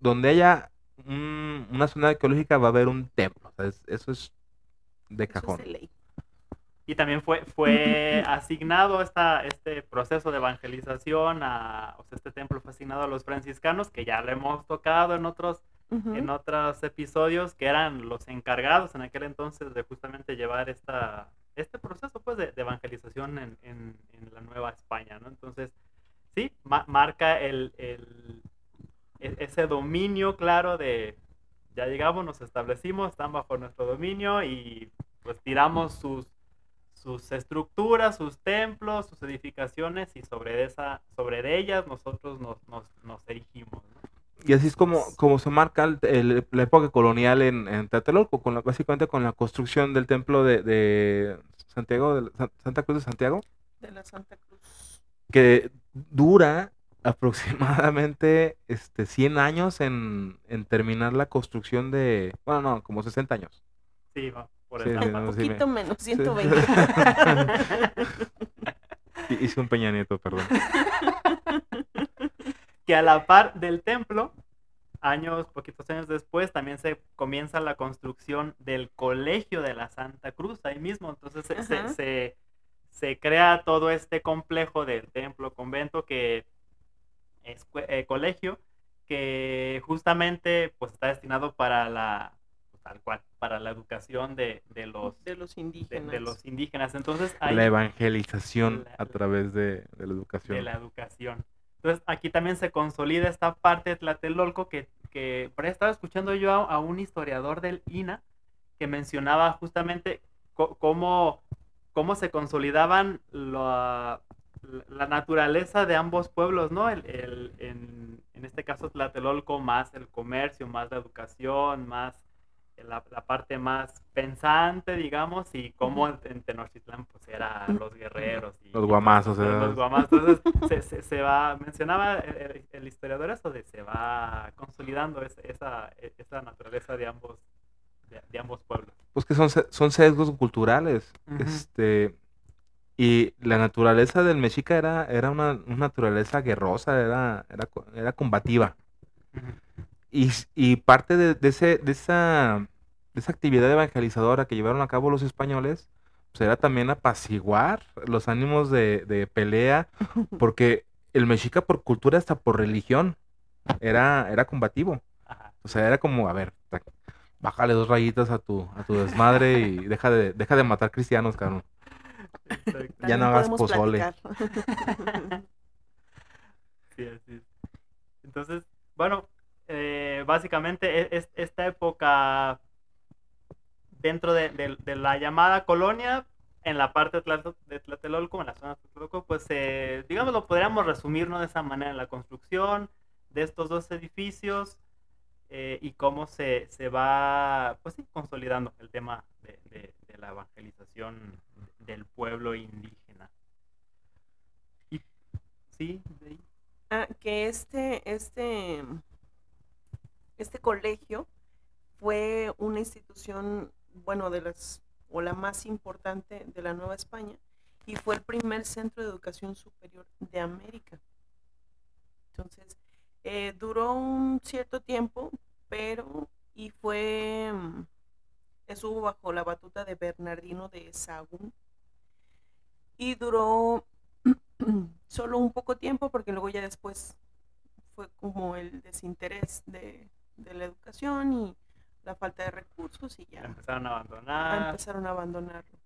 donde haya un- una zona arqueológica va a haber un templo. o sea, es- eso es de Eso es cajón. de. Y también fue, fue asignado esta, este proceso de evangelización, a, o sea, este templo fue asignado a los franciscanos, que ya lo hemos tocado en otros, en otros episodios, que eran los encargados en aquel entonces de justamente llevar esta, este proceso pues, de, evangelización en, en- en la Nueva España, ¿no? Entonces, sí, ma- marca el, el- e- ese dominio claro de, ya llegamos, nos establecimos, están bajo nuestro dominio y pues tiramos sus, sus estructuras, sus templos, sus edificaciones y sobre, esa, sobre ellas nosotros nos, nos, nos. Y así es como, como se marca el- el- la época colonial en, en Tlatelolco, con la- básicamente con la construcción del templo de, de Santiago, de la- San- Santa Cruz de Santiago. De la Santa Cruz. que dura aproximadamente este 100 años en, en terminar la construcción de, bueno, no, como 60 años. Sí, va, por Sí, sí, no, Un sí me- poquito menos, Sí. 120. Hi- Hice un Peña Nieto, perdón. que a la par del templo, años, poquitos años después, también se comienza la construcción del colegio de la Santa Cruz ahí mismo. Entonces se, se- Ajá. se- se crea todo este complejo del templo, convento, que es eh, colegio, que justamente pues está destinado para la, pues, tal cual, para la educación de, de los, de los de, indígenas. de los indígenas. Entonces hay La evangelización La- a través de, de la educación. de la educación. Entonces, aquí también se consolida esta parte de Tlatelolco que, que por ahí estaba escuchando yo a, a un historiador del INA que mencionaba justamente cómo, cómo se consolidaban la, la naturaleza de ambos pueblos, ¿no? El, el- en, en este caso Tlatelolco más el comercio, más la educación, más la, la parte más pensante, digamos, y cómo en, en Tenochtitlán pues era los guerreros. Y, Los guamazos, Los, ¿verdad? los guamazos. Entonces se, se- se va, mencionaba el, historiador eso de se va consolidando esa, esa, esa naturaleza de ambos, de, de ambos pueblos. Pues que son, son sesgos culturales. Este, y la naturaleza del mexica era, era una, una naturaleza guerrosa, era, era, era combativa. Y, y parte de, de ese, de, esa, de esa actividad evangelizadora que llevaron a cabo los españoles, pues era también apaciguar los ánimos de, de pelea, porque el mexica por cultura hasta por religión era, era combativo. Ajá. O sea, era como, a ver, bájale dos rayitas a tu, a tu desmadre y deja de, deja de matar cristianos, cabrón. Ya no hagas pozole. Sí, así es. Entonces, bueno, eh, básicamente e- es, esta época dentro de, la llamada colonia, en la parte de, Tlatelolco, en la zona de Tlatelolco, pues eh, digamos lo podríamos resumir ¿no? de esa manera, la construcción de estos dos edificios eh, y cómo se, se va pues sí, consolidando el tema de, la evangelización del pueblo indígena. Sí. Ah, que este, este, este colegio fue una institución, bueno, de las, o la más importante de la Nueva España, y fue el primer centro de educación superior de América. Entonces, eh, duró un cierto tiempo, pero, y fue, mm, estuvo bajo la batuta de Bernardino de Sahagún, y duró solo un poco tiempo porque luego ya después fue como el desinterés de, de la educación y la falta de recursos y ya empezaron a abandonar. empezaron a abandonarlo.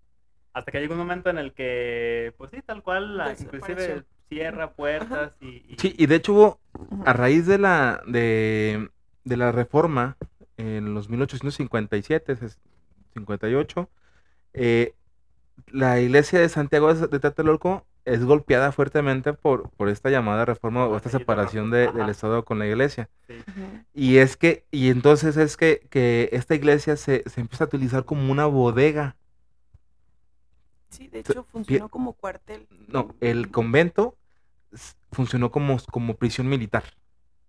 Hasta que llegó un momento en el que, pues sí, tal cual, la- inclusive cierra puertas y, y- Sí, y de hecho hubo, a raíz de la, de, de la reforma en los 1857, ses- 58, eh, la iglesia de Santiago de de Tlatelolco es golpeada fuertemente por, por esta llamada reforma o esta separación de- del Estado con la iglesia. sí. Y es que, y entonces es que, que esta iglesia se, se empieza a utilizar como una bodega. Sí, de hecho funcionó como cuartel. No, el convento funcionó como, como prisión militar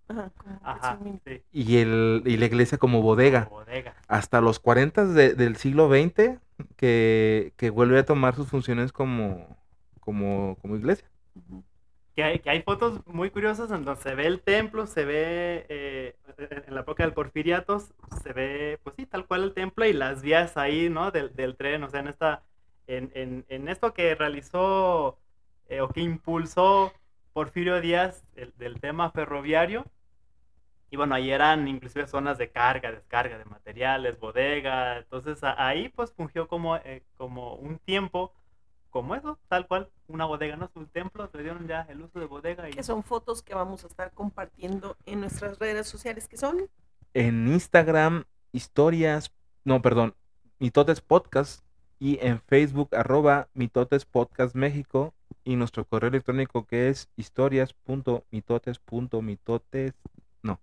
Ajá, como Ajá, prisión militar. sí. y, el, y la iglesia como bodega. Bodega. Hasta los 40 de- del siglo XX que, que vuelve a tomar sus funciones como, como, como iglesia. Que hay, que hay fotos muy curiosas en donde se ve el templo, se ve eh, en la época del Porfiriatos, se ve, pues sí, tal cual el templo y las vías ahí, ¿no? Del, del tren, o sea, en esta, en, en, en esto que realizó eh, o que impulsó Porfirio Díaz el- del tema ferroviario. Y bueno, ahí eran inclusive zonas de carga, descarga de materiales, bodega. Entonces ahí pues fungió como, eh, como un tiempo, como eso, tal cual, una bodega, ¿no? Su templo, le dieron ya el uso de bodega y Que son fotos que vamos a estar compartiendo en nuestras redes sociales, que son En Instagram, historias, no, perdón, Mitotes Podcast y en Facebook, arroba Mitotes Podcast México y nuestro correo electrónico que es historias.mitotes.mitotes, no.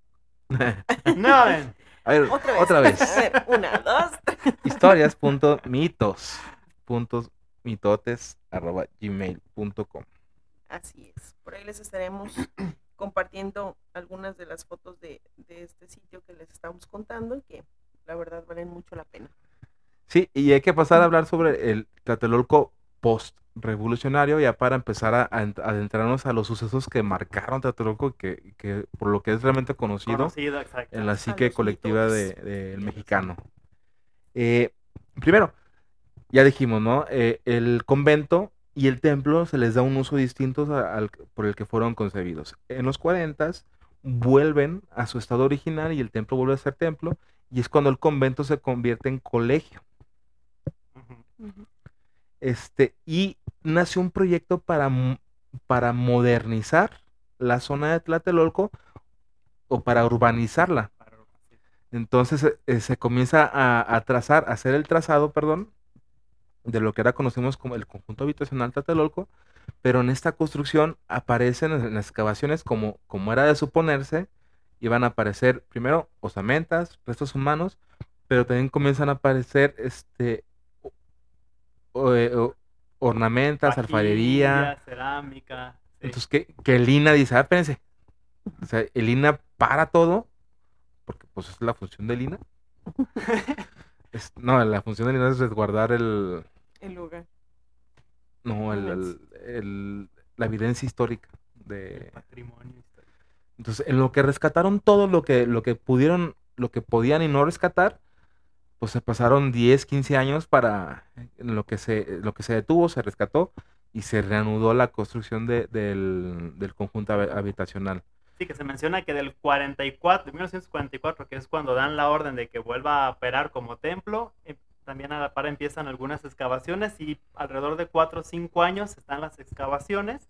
No, ven. A ver, otra vez. otra vez. A ver, una, dos, tres. historias.mitos.mitotes.gmail.com Así es. Por ahí les estaremos compartiendo algunas de las fotos de, de este sitio que les estamos contando, que la verdad valen mucho la pena. Sí, y hay que pasar a hablar sobre el Tlatelolco post-revolucionario, ya para empezar a, a ent- adentrarnos a los sucesos que marcaron Tlatelolco, que, que por lo que es realmente conocido, en la psique colectiva de- del mexicano. Eh, primero, ya dijimos, ¿no? Eh, el convento y el templo se les da un uso distinto a- al, por el que fueron concebidos. En los 40 vuelven a su estado original y el templo vuelve a ser templo, y es cuando el convento se convierte en colegio. Este, y nace un proyecto para, para modernizar la zona de Tlatelolco o para urbanizarla. Entonces eh, se comienza a, a trazar, a hacer el trazado, perdón, de lo que ahora conocemos como el conjunto habitacional Tlatelolco, pero en esta construcción aparecen en las excavaciones, como, como era de suponerse, iban a aparecer primero osamentas, restos humanos, pero también comienzan a aparecer este, o- o- eh, ornamentas, alfarería. Cerámica. sí. Entonces que, que el INA dice, ah, espérense. O sea, el INA para todo, porque pues es la función del INA. Es- no, la función del INA es resguardar el, El lugar. no, el, el- el- la evidencia histórica el de... patrimonio histórico. Entonces, en lo que rescataron todo lo que, lo que pudieron, lo que podían y no rescatar, pues se pasaron 10, 15 años para lo que se, lo que se detuvo, se rescató y se reanudó la construcción de- del, del conjunto hab- habitacional. Sí, que se menciona que del 44, de 1944, que es cuando dan la orden de que vuelva a operar como templo, eh, también a la par empiezan algunas excavaciones y alrededor de 4 o 5 años están las excavaciones,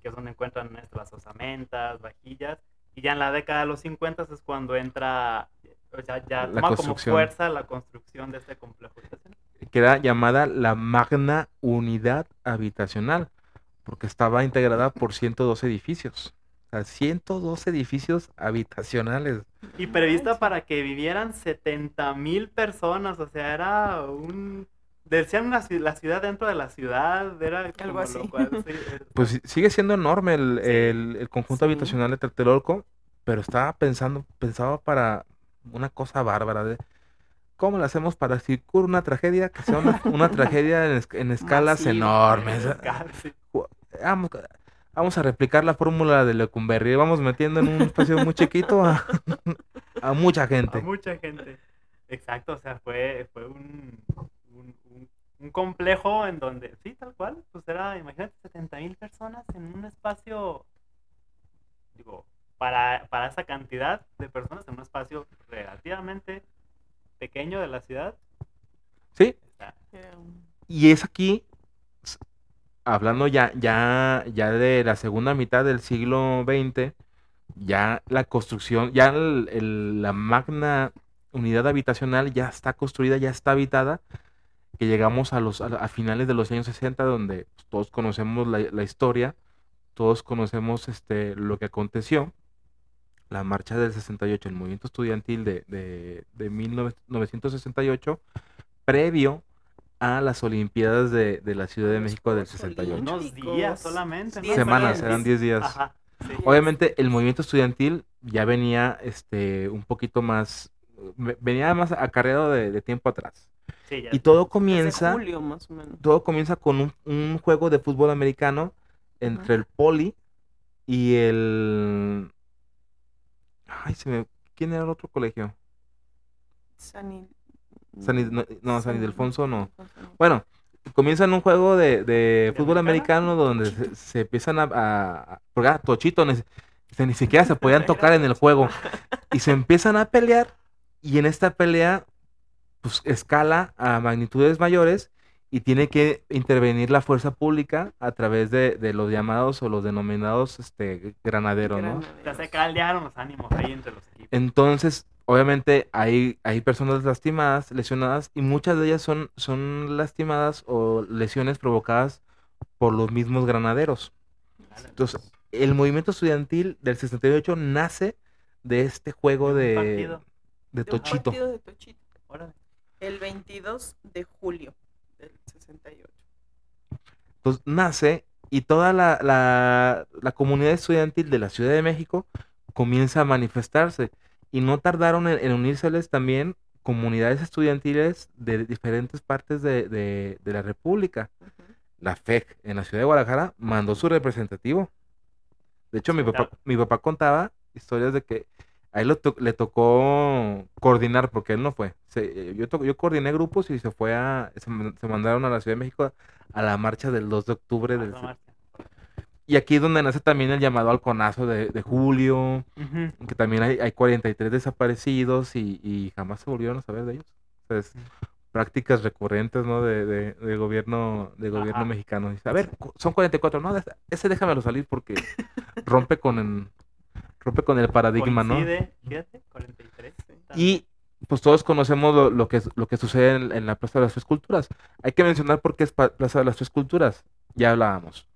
que es donde encuentran las osamentas, vajillas, y ya en la década de los 50 es cuando entra, o sea, ya La toma como fuerza la construcción de este complejo que era llamada la Magna Unidad Habitacional, porque estaba integrada por 102 edificios. Sea, 102 edificios habitacionales. Y prevista para que vivieran 70 mil personas, o sea, era un... Decían una, la ciudad dentro de la ciudad, era como así. lo cual, sí, es- Pues sigue siendo enorme el, Sí. el- el conjunto Sí. habitacional de Tlatelolco, pero estaba pensando, pensaba para una cosa bárbara de cómo lo hacemos para si ocurre una tragedia, que sea una, una tragedia en, es- en escalas enormes. sí. Vamos, vamos a replicar la fórmula de Lecumberri, vamos metiendo en un espacio muy chiquito a, a mucha A gente. mucha gente. Exacto, o sea, fue, fue un, un, un- un complejo en donde, sí, tal cual, pues era, imagínate, 70 mil personas en un espacio, digo, para, para esa cantidad de personas en un espacio relativamente pequeño de la ciudad. Sí, está- Y es aquí, hablando ya, ya, ya de la segunda mitad del siglo XX, ya la construcción, ya la magna unidad habitacional ya está construida, ya está habitada, que llegamos a los a finales de los años 60, donde pues, todos conocemos la, la historia, todos conocemos este lo que aconteció, la marcha del 68, el movimiento estudiantil de, de, de 1968, previo a las Olimpiadas de, de la Ciudad de México del Juegos 68. unos días solamente. Diez Semanas, días. eran 10 días. Ajá, sí. Obviamente el movimiento estudiantil ya venía este un poquito más, ve- venía más acarreado de, de tiempo atrás. Sí, ya- Y todo comienza, julio, más o menos. todo comienza con un, un juego de fútbol americano entre el Poli y el... Ay, se me... ¿Quién era el otro colegio? San Il- San no, no, San Ildefonso no. Bueno, comienzan un juego de, de fútbol americano? donde se, se empiezan a... a, a- porque, ah, Tochito, ni, se- ni siquiera se podían tocar en el juego. Y se empiezan a pelear y en esta pelea pues escala a magnitudes mayores y tiene que intervenir la fuerza pública a través de, de los llamados o los denominados este granaderos, ¿no? Ya se caldearon los ánimos ahí entre los equipos. Entonces, obviamente hay, hay personas lastimadas, lesionadas, y muchas de ellas son, son lastimadas o lesiones provocadas por los mismos granaderos. Entonces, el movimiento estudiantil del 68 nace de este juego de, de Tochito. De. El 22 de julio del 68. Entonces nace y toda la, la- la comunidad estudiantil de la Ciudad de México comienza a manifestarse. Y no tardaron en, en unírseles también comunidades estudiantiles de diferentes partes de, de- de la República. La FEC en la ciudad de Guadalajara mandó su representativo. De hecho, mi papá, claro. mi papá contaba historias de que a él lo to- le tocó coordinar, porque él no fue. Se- yo, to- yo coordiné grupos y se fue a, se, man- se mandaron a la Ciudad de México a la marcha del 2 de octubre. Ah, del. Y aquí es donde nace también el llamado al conazo de, de julio, que también hay, hay 43 desaparecidos y, y jamás se volvieron a saber de ellos. O sea, es prácticas recurrentes, ¿no? De, de, de gobierno, de gobierno Ajá. mexicano. Dice, a ver, son 44, no, ese déjamelo salir porque rompe con el, rompe con el paradigma, ¿no? Coincide, fíjate, 43. Y pues todos conocemos lo, lo que, lo que sucede en, en la Plaza de las Tres Culturas. Hay que mencionar por qué es Plaza de las Tres Culturas. Ya hablábamos.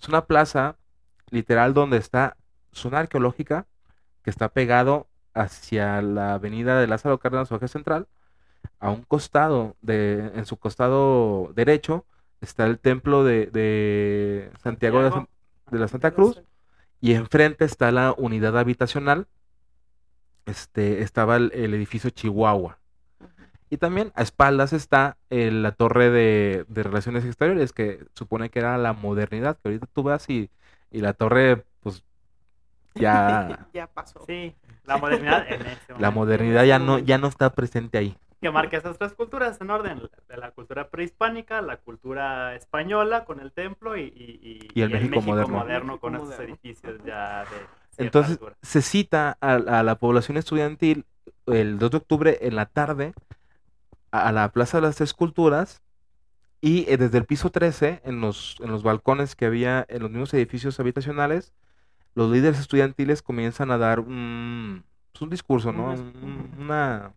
Es una plaza literal donde está zona arqueológica que está pegado hacia la avenida de Lázaro Cárdenas, su eje central. A un costado, de, en su costado derecho, está el templo de, de Santiago de, San- de la Santa Cruz y enfrente está la unidad habitacional. Este, estaba el, el edificio Chihuahua. Y también a espaldas está eh, la torre de, de relaciones exteriores, que supone que era la modernidad, que ahorita tú vas y, y la torre, pues ya, ya pasó. Sí, la modernidad en ese la modernidad ya no, ya no está presente ahí. Que marca esas tres culturas en orden, de la cultura prehispánica, la cultura española con el templo y, y, Y el México moderno. México con esos moderno. edificios ya de Entonces altura. se cita a, a la población estudiantil el 2 de octubre en la tarde a, a la Plaza de las Tres Culturas y eh, desde el piso 13, en los, en los balcones que había en los mismos edificios habitacionales, los líderes estudiantiles comienzan a dar un, pues, un discurso, ¿no? Un una,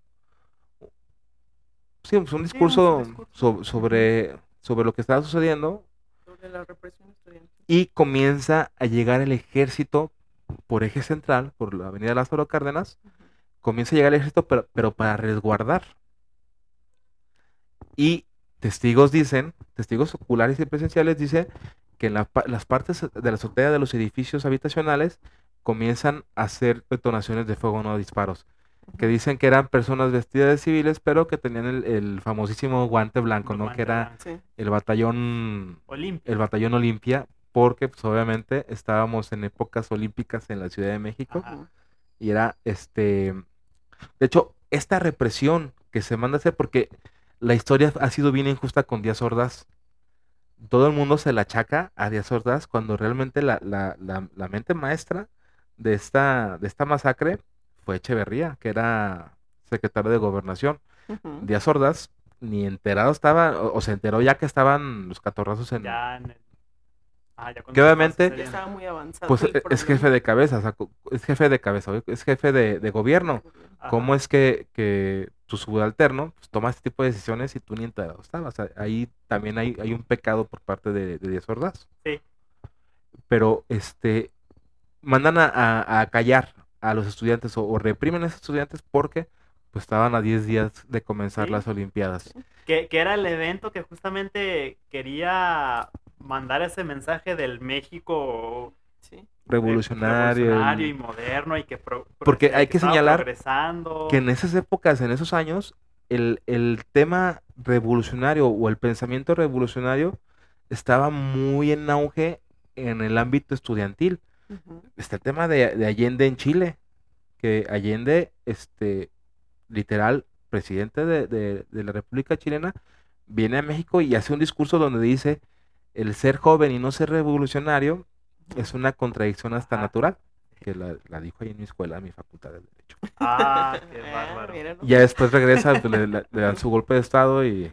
sí, pues, un un discurso discurso. so- sobre, sobre lo que estaba sucediendo Sobre la represión estudiantil. y comienza a llegar el ejército por eje central, por la avenida Lázaro Cárdenas, Ujú. comienza a llegar el ejército, pero, pero para resguardar. Y testigos dicen, testigos oculares y presenciales dicen que en la las partes de la azotea de los edificios habitacionales comienzan a hacer detonaciones de fuego, no disparos. Que dicen que eran personas vestidas de civiles, pero que tenían el, el famosísimo guante blanco, ¿no? Que era Sí. el batallón Olimpia. el batallón Olimpia, porque pues obviamente estábamos en épocas olímpicas en la Ciudad de México Ajá. Y era este, de hecho, esta represión que se manda a hacer, porque la historia ha sido bien injusta con Díaz Ordaz. Todo el mundo se la achaca a Díaz Ordaz cuando realmente la, la, la, la mente maestra de esta, de esta masacre fue Echeverría, que era secretario de gobernación. Díaz Ordaz ni enterado estaba, o, o se enteró ya que estaban los catorrazos en, Ya en el... Ah, ya cuando Que estaba obviamente- Ya estaba muy avanzado. Pues el e- es jefe de cabeza, o sea, es jefe de cabeza, es jefe de, de gobierno. Ajá. ¿Cómo es que, que tu subalterno pues, toma este tipo de decisiones y tú ni enterado estabas? O sea, ahí también hay, hay un pecado por parte de, de Díaz Ordaz. Sí. Pero este mandan a, a- a callar a los estudiantes o, o reprimen a esos estudiantes porque pues estaban a 10 días de comenzar Sí. las Olimpiadas. Que, que era el evento que justamente quería mandar ese mensaje del México Sí. Revolucionario. revolucionario y- y moderno y que pro- pro- Porque hay que señalar que en esas épocas, en esos años, el, el tema revolucionario o el pensamiento revolucionario estaba muy en auge en el ámbito estudiantil. Ujú. Está el tema de, de Allende en Chile, que Allende, este, literal, presidente de, de- de la República Chilena, viene a México y hace un discurso donde dice, el ser joven y no ser revolucionario es una contradicción hasta Ajá. natural, que la, la dijo ahí en mi escuela, en mi facultad de Derecho. Ah, qué Ah, bárbaro. Y ya después regresa, pues, le, le- le dan su golpe de estado y.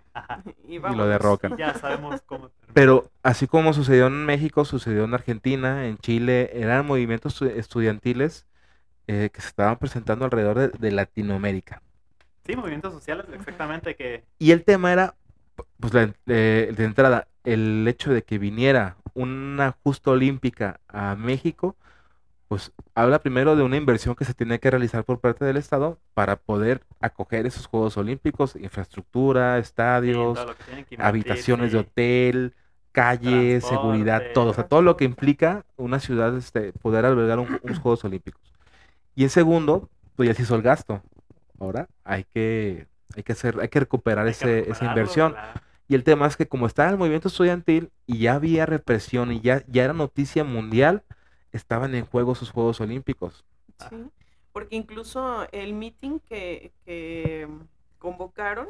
Y, y lo derrocan. Ya sabemos cómo termina. Pero así como sucedió en México, sucedió en Argentina, en Chile, eran movimientos estu- estudiantiles eh, que se estaban presentando alrededor de, de Latinoamérica. Sí, movimientos sociales, exactamente, que Y el tema era, pues la eh, de entrada, el hecho de que viniera una justa olímpica a México, pues habla primero de una inversión que se tiene que realizar por parte del Estado para poder acoger esos Juegos Olímpicos, infraestructura, estadios, habitaciones de hotel, calles, seguridad, todo, o sea, todo lo que implica una ciudad este, poder albergar un- unos Juegos Olímpicos. Y en segundo, pues ya se hizo el gasto. Ahora hay que, hay que hacer, hay que recuperar Hay que ese- esa inversión. claro. Y el tema es que como estaba el movimiento estudiantil y ya había represión y ya, ya era noticia mundial, estaban en juego sus Juegos Olímpicos. Sí, porque incluso el meeting que, que convocaron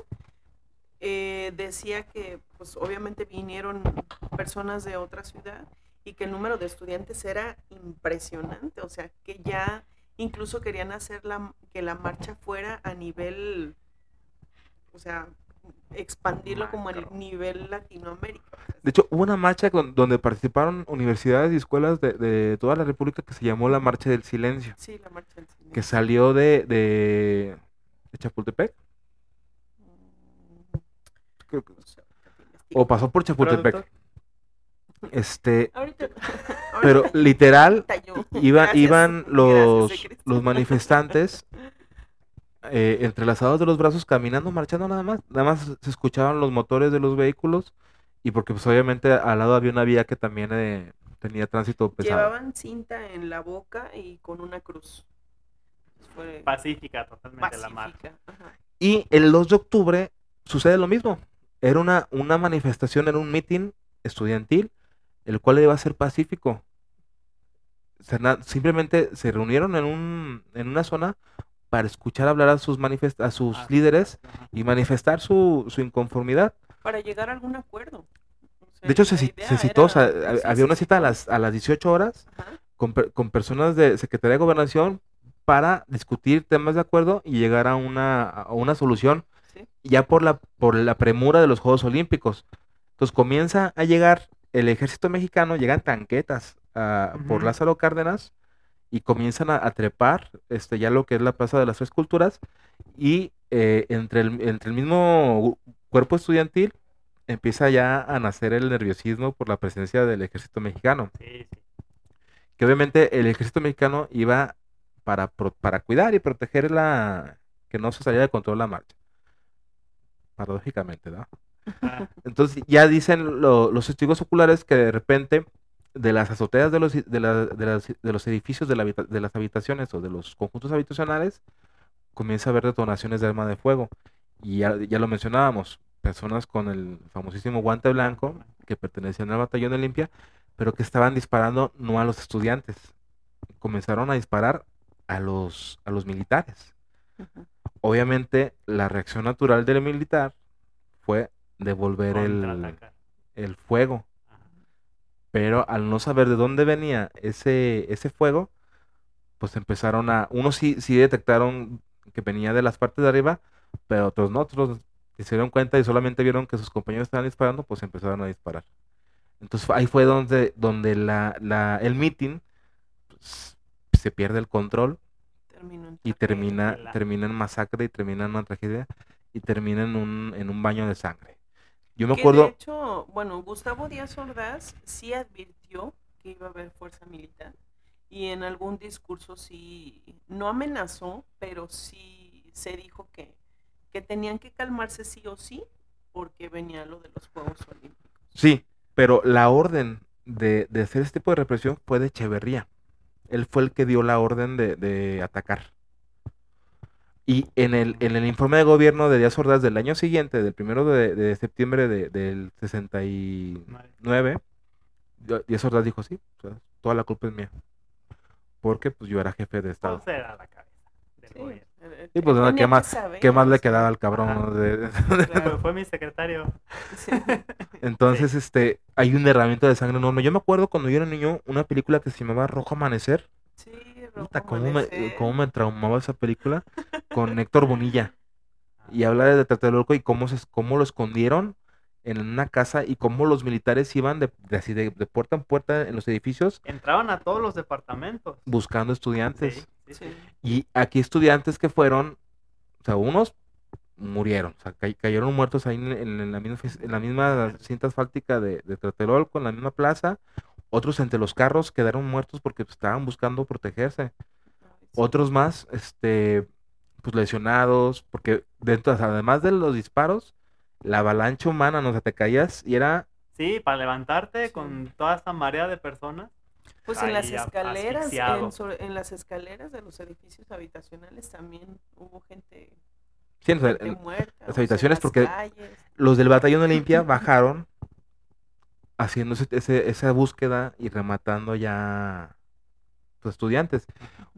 eh, decía que pues obviamente vinieron personas de otra ciudad y que el número de estudiantes era impresionante, o sea que ya incluso querían hacer la, que la marcha fuera a nivel, o sea, expandirlo como a Macro. nivel Latinoamérica. De hecho, hubo una marcha con- donde participaron universidades y escuelas de, de toda la República que se llamó la Marcha del Silencio. sí, la marcha del silencio. que salió de, de, de Chapultepec, Mm, creo que- o pasó por Chapultepec. Este, Ahorita, pero literal iba, iban los, los manifestantes eh, entrelazados de los brazos caminando, marchando nada más. Nada más se escuchaban los motores de los vehículos y porque pues obviamente al lado había una vía que también eh, tenía tránsito pesado. Llevaban cinta en la boca y con una cruz. Fue Pacífica totalmente la marcha. Y el 2 de octubre sucede lo mismo. Era una, una manifestación, era un meeting estudiantil, el cual iba a ser pacífico. Se simplemente se reunieron en, un, en una zona para escuchar hablar a sus, manifest- a sus Ah, líderes ajá. y manifestar su, su inconformidad. Para llegar a algún acuerdo. O sea, De hecho, se, se citó, o sea, era- sí, había se una cita a citó. las, a las 18 horas con, con personas de Secretaría de Gobernación para discutir temas de acuerdo y llegar a una, a una solución Sí. ya por la, por la premura de los Juegos Olímpicos. Entonces comienza a llegar el ejército mexicano, llegan tanquetas ah, por Ujú. Lázaro Cárdenas y comienzan a, a trepar este, ya lo que es la Plaza de las Tres Culturas y eh, entre, el, entre el mismo cuerpo estudiantil empieza ya a nacer el nerviosismo por la presencia del ejército mexicano. Sí, sí. Que obviamente el ejército mexicano iba para, pro- para cuidar y proteger la que no se saliera de control la marcha. Paradójicamente, ¿no? Ah, Entonces ya dicen lo- los testigos oculares que de repente de las azoteas de los, de la- de las- de los edificios de, la de las habitaciones o de los conjuntos habitacionales comienza a haber detonaciones de arma de fuego. Y ya, ya lo mencionábamos, personas con el famosísimo guante blanco que pertenecían al batallón de limpia, pero que estaban disparando no a los estudiantes, comenzaron a disparar a los, a los militares. Obviamente la reacción natural del militar fue devolver el, el fuego. Pero al no saber de dónde venía ese, ese fuego, pues empezaron a, unos sí, sí detectaron que venía de las partes de arriba, pero otros no, otros se dieron cuenta y solamente vieron que sus compañeros estaban disparando, pues empezaron a disparar. Entonces ahí fue donde, donde la, la, el meeting pues, se pierde el control Terminó y termina, termina en masacre y termina en una tragedia y termina en un, en un baño de sangre. Yo me Que acuerdo, de hecho, bueno, Gustavo Díaz Ordaz sí advirtió que iba a haber fuerza militar y en algún discurso sí, no amenazó, pero sí se dijo que, que tenían que calmarse sí o sí porque venía lo de los Juegos Olímpicos. Sí, pero la orden de, de hacer este tipo de represión fue de Echeverría. Él fue el que dio la orden de, de atacar. Y en el, en el informe de gobierno de Díaz Ordaz del año siguiente, del primero de, de septiembre de- del 69, Di- Díaz Ordaz dijo, sí, o sea, toda la culpa es mía. Porque pues yo era jefe de Estado. Pues era la cabeza del Sí, gobierno. Y pues, ¿no? ¿qué más- ¿Qué más le quedaba al cabrón? De- claro. Fue, mi secretario. Sí. Entonces, este, hay un derramamiento de sangre enorme. Yo me acuerdo cuando yo era niño, una película que se llamaba Rojo Amanecer. Sí, Puta, cómo me, Amanecer. cómo me traumaba esa película con Héctor Bonilla. Y habla de Tlatelolco y cómo, se, cómo lo escondieron en una casa y cómo los militares iban de, de así de, de puerta en puerta en los edificios Entraban a todos los departamentos. buscando estudiantes. Sí, sí, sí. Sí. Y aquí estudiantes que fueron, o sea, unos murieron, o sea, ca- cayeron muertos ahí en, en- en la misma, en la misma cinta asfáltica de, de Tlatelolco, en la misma plaza. Otros entre los carros quedaron muertos porque pues, estaban buscando protegerse. Otros más, este, pues lesionados, porque dentro, además de los disparos, la avalancha humana, ¿no? O sea, te caías y era, Sí, para levantarte Sí. con toda esta marea de personas. Pues en las escaleras, en, sobre- en las escaleras de los edificios habitacionales también hubo gente, sí, o sea, muerta. las o sea, en habitaciones las porque- calles. los del batallón Olimpia bajaron haciendo ese- ese- esa búsqueda y rematando ya pues, estudiantes.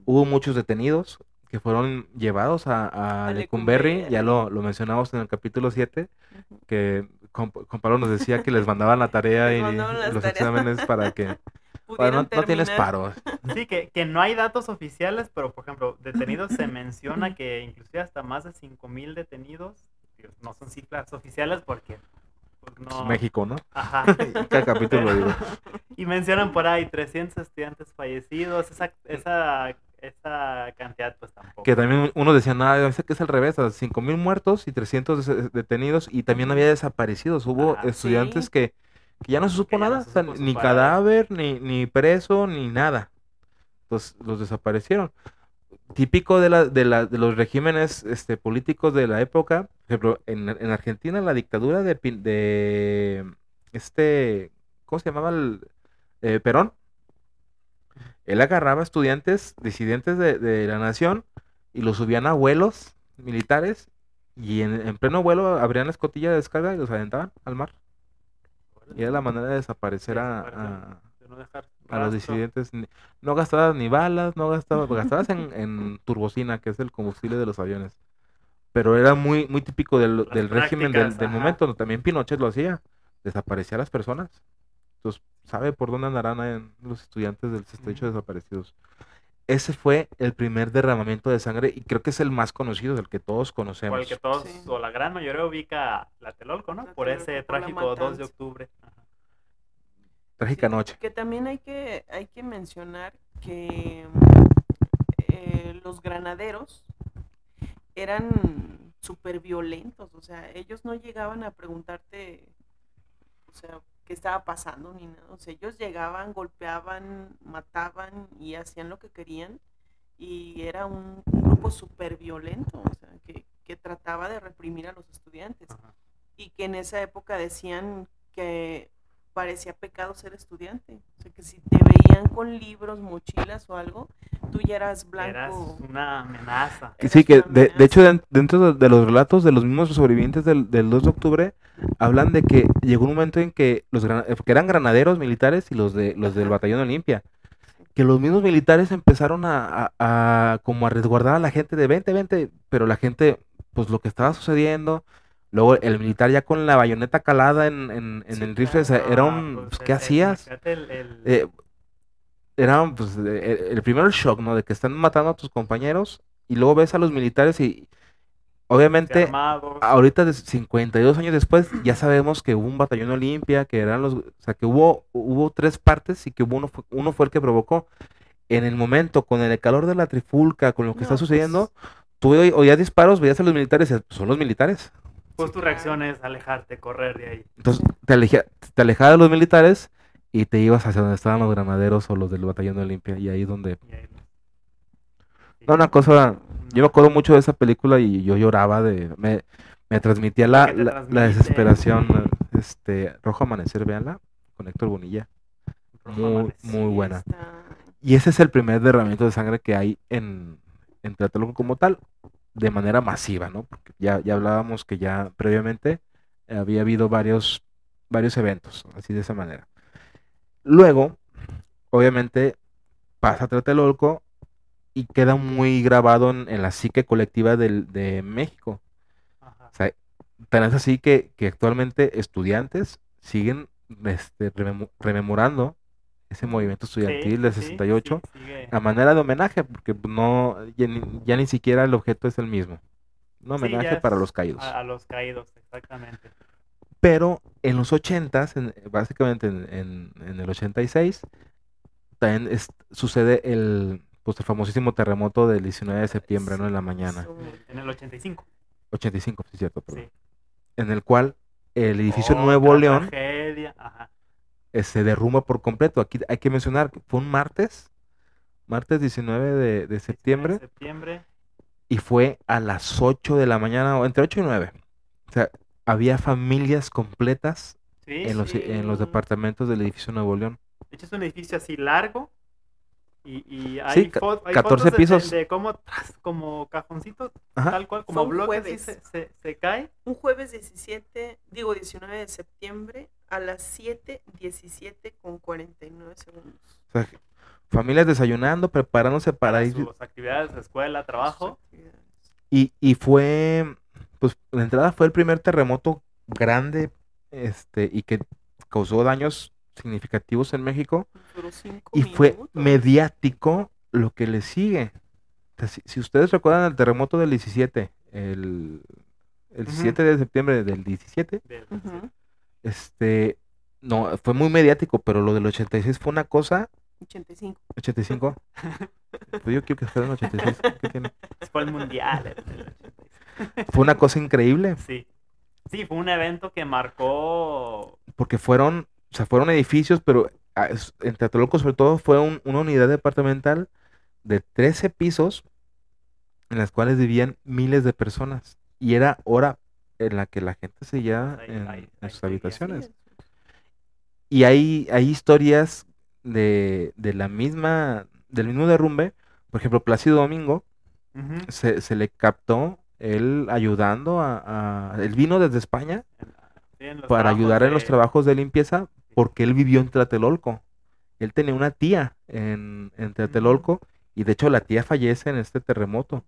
Hubo muchos detenidos que fueron llevados a, a A Lecumberri, ya lo, lo mencionamos en el capítulo 7, Ujú. que con, con Pablo nos decía que les mandaban la tarea y los tareas. exámenes para que... para no, no tienes paro. Sí, que, que no hay datos oficiales, pero por ejemplo, detenidos se menciona que inclusive hasta más de 5.000 detenidos. No son cifras oficiales porque no. México, ¿no? Ajá. Cada capítulo lo digo. Y mencionan por ahí 300 estudiantes fallecidos. Esa, esa, esa cantidad, pues tampoco. Que también uno decía, nada, dice que es al revés, a 5 mil muertos y 300 des- detenidos y también había desaparecidos. Hubo Ajá, estudiantes sí. que, que ya no se supo no nada, o sea, ni cadáver, ni, ni preso, ni nada. Entonces los desaparecieron. Típico de, la, de, la, de los regímenes este, políticos de la época, por ejemplo, en, en Argentina la dictadura de, de este, ¿cómo se llamaba? El, eh, Perón. Él agarraba estudiantes disidentes de, de la nación y los subían a vuelos militares y en, en pleno vuelo abrían la escotilla de descarga y los aventaban al mar. Y era la manera de desaparecer a, a- De no dejar a los disidentes. Ni- No gastabas ni balas, no gastabas, gastabas en, en turbocina, que es el combustible de los aviones. Pero era muy, muy típico del, del régimen del, del momento. ¿no? También Pinochet lo hacía, desaparecía a las personas. Entonces, ¿sabe por dónde andarán en los estudiantes del estrecho Ujú. desaparecidos? Ese fue el primer derramamiento de sangre y creo que es el más conocido, el que todos O conocemos. el que todos, Sí. o la gran mayoría ubica la Telolco, ¿no? Por ese por trágico 2 de octubre. Ajá. Trágica noche. Que también hay que, hay que mencionar que eh, los granaderos eran súper violentos, o sea, ellos no llegaban a preguntarte, o sea, qué estaba pasando ni nada, o sea, ellos llegaban, golpeaban, mataban y hacían lo que querían y era un, un grupo súper violento, o sea, que, que trataba de reprimir a los estudiantes Ajá. y que en esa época decían que parecía pecado ser estudiante. O sea, que si te veían con libros, mochilas o algo, tú ya eras Eras blanco. una amenaza. Eras Sí, que de, de hecho amenaza. den- dentro de, de los relatos de los mismos sobrevivientes del, del 2 de octubre hablan de que llegó un momento en que los gran- eh, que eran granaderos militares y los de los del batallón Olimpia que los mismos militares empezaron a, a- a como a resguardar a la gente de 20, 20, pero la gente, pues lo que estaba sucediendo, luego el militar ya con la bayoneta calada en, en, en Sí, el rifle, era un, pues, pues, ¿qué el- hacías? el- el- Eh, era pues, el primero el shock, ¿no? De que están matando a tus compañeros y luego ves a los militares y obviamente armados. ahorita de 52 años después ya sabemos que hubo un batallón Olimpia, que eran los, o sea, que hubo hubo tres partes y que hubo uno fue, uno fue el que provocó. En el momento con el calor de la trifulca, con lo que No, está pues, sucediendo, tú oí- oías disparos, veías a los militares y "Pues, son los militares. Pues Sí, tu claro. reacción es alejarte, correr de ahí. Entonces te, aleja- te alejabas de los militares y te ibas hacia donde estaban los granaderos o los del batallón Olimpia y ahí donde y ahí- Sí. No, una cosa, yo me acuerdo mucho de esa película y yo lloraba de, me, me transmitía la, ¿Qué te la- desesperación, este, Rojo Amanecer, véanla, con Héctor Bonilla, Rojo muy, Amanecer. muy buena. Está- Y ese es el primer derramamiento de sangre que hay en, en Tlatelolco como tal, de manera masiva, ¿no? Porque ya, ya hablábamos que ya previamente había habido varios, varios eventos, así de esa manera. Luego, obviamente, pasa Tlatelolco y queda muy grabado en, en la psique colectiva del- de México. Ajá. O sea, tan es así que, que actualmente estudiantes siguen este, rememo- rememorando ese movimiento estudiantil Sí, del sí, 68 sí, sigue. a manera de homenaje, porque no, ya ni, ya ni siquiera el objeto es el mismo. Un Sí, homenaje para los caídos. A, a los caídos, exactamente. Pero en los 80s, en- básicamente en, en- en el 86, también es- sucede el, pues, el famosísimo terremoto del 19 de septiembre, ¿no? En la mañana. En el, en el 85. 85, sí, cierto, perdón. Sí. En el cual el edificio Otra Nuevo León tragedia, Ajá. Eh, se derrumba por completo. Aquí hay que mencionar que fue un martes, martes 19 de, de septiembre, 19 de septiembre. y fue a las 8 de la mañana, o entre 8 y 9. O sea, había familias completas Sí, en los, sí. en los departamentos del edificio Nuevo León. De hecho, es un edificio así largo. Y, y hay, Sí, fo- hay 14 fotos de- de- pisos. De, cómo como cajoncitos, Ajá. tal cual, como un bloques, se, se, se cae. Un jueves 17, digo 19 de septiembre a las 7:17 con 49 segundos. O sea, familias desayunando, preparándose para para ir. sus actividades, escuela, trabajo. Sus. Y, y fue, pues, la entrada fue el primer terremoto grande, este, y que causó daños significativos en México. Duró cinco Y fue mediático lo que le sigue. O sea, si, si ustedes recuerdan el terremoto del 17, el, el Ujú. 17 de septiembre del 17, del- Ujú, este, no, fue muy mediático, pero lo del 86 fue una cosa, 85. 85. Pues yo quiero que fuera en 86. ¿qué tiene? Fue el mundial. el- el 86. Fue una cosa increíble, Sí. Sí, fue un evento que marcó. porque fueron, o sea, fueron edificios, pero ah, es- en Tlatelolco sobre todo fue un- una unidad departamental de 13 pisos en las cuales vivían miles de personas. Y era hora en la que la gente seguía Ahí- en, sus habitaciones. Y hay, hay historias de, de la misma, del mismo derrumbe. Por ejemplo, Plácido Domingo se, se le captó él ayudando a, a- Él vino desde España en para ayudar en los trabajos de limpieza porque él vivió en Tlatelolco. Él tenía una tía en, en Tlatelolco y de hecho la tía fallece en este terremoto.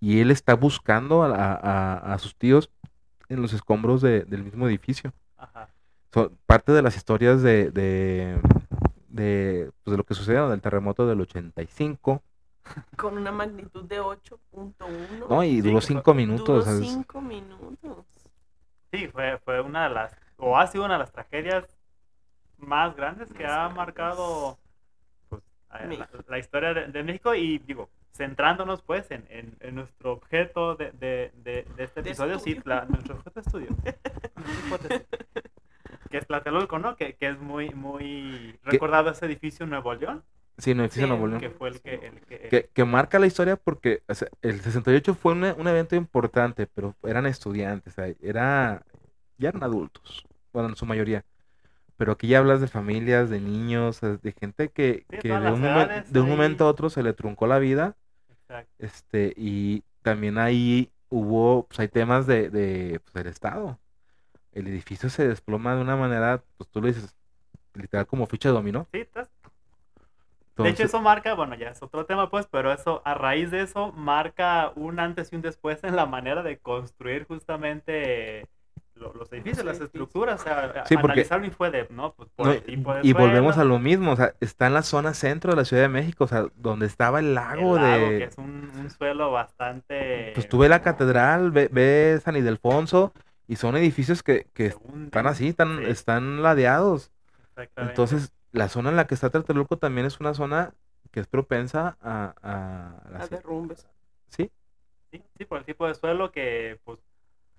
Y él está buscando a, a- a- sus tíos en los escombros de- del mismo edificio. Ajá. Son parte de las historias de, de, de, pues, de lo que sucedió del terremoto del 85. Con una magnitud de 8.1. ¿no? Y duró que fue- cinco minutos. Duró o sea, es- 5 minutos. Sí, fue, fue una de las, o ha sido una de las tragedias más grandes que ha marcado pues, a- la, historia de, de México y digo, centrándonos pues en, en- en nuestro objeto de, de- de- de este De episodio, sí, la- nuestro objeto de estudio, que es Tlatelolco, ¿no? Que, que es muy, muy recordado ese edificio Nuevo León, Sí, no Sí, Nuevo León. que fue el que... El que, que, que marca la historia porque o sea, el 68 fue una- un evento importante, pero eran estudiantes, o sea, era, ya eran adultos, bueno, en su mayoría. Pero aquí ya hablas de familias, de niños, de gente que, Sí, que de un, edades de un momento a otro se le truncó la vida, Exacto. este, y también ahí hubo, pues hay temas de, de, pues, del Estado. El edificio se desploma de una manera, pues tú lo dices, literal como ficha de dominó. Sí, estás- de hecho, eso marca, bueno, ya es otro tema, pues, pero eso, a raíz de eso, marca un antes y un después en la manera de construir justamente los edificios, las estructuras. O sea, Sí, porque- analizaron y fue de, ¿no? Pues por No, el tipo de y volvemos a lo mismo, o sea, está en la zona centro de la Ciudad de México, o sea, donde estaba el el lago de... que es un, un suelo bastante... Pues tú ves la catedral, ve, ve San Ildefonso, y son edificios que, que están así, están, sí, están ladeados. exactamente. Entonces, la zona en la que está Tlatelolco también es una zona que es propensa a... a A derrumbes. Sí, Sí, sí, por el tipo de suelo que, pues,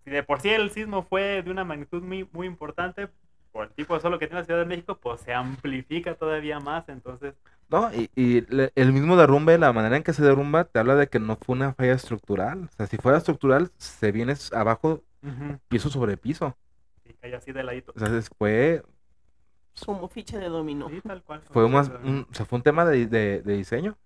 si de por sí el sismo fue de una magnitud muy, muy importante, por el tipo de suelo que tiene la Ciudad de México, pues se amplifica todavía más, entonces... ¿no? Y, y le- el mismo derrumbe, la manera en que se derrumba, te habla de que no fue una falla estructural. O sea, si fuera estructural, se viene abajo, piso sobre piso. Sí, cae así de ladito. O sea, fue, Como ficha de dominó. Sí, tal cual. fue más, un, o sea, fue un tema de, de- de diseño.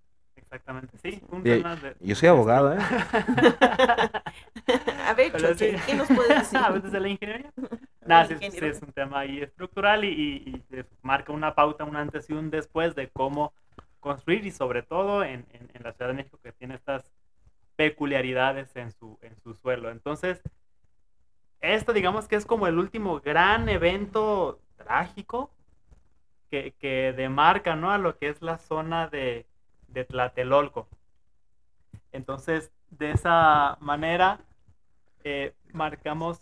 Exactamente, sí, un Y- tema de... Yo soy abogado, ¿eh? A ver, Choche, sí. ¿qué nos puedes decir? Ah, ¿Desde la ingeniería? Nada, sí, es un tema ahí estructural y, y- y, marca una pauta, un antes y un después de cómo construir y sobre todo en, en- en la Ciudad de México que tiene estas peculiaridades en su, en su suelo. Entonces, esto digamos que es como el último gran evento trágico que, que demarca ¿no? a lo que es la zona de, de Tlatelolco. Entonces, de esa manera, eh, marcamos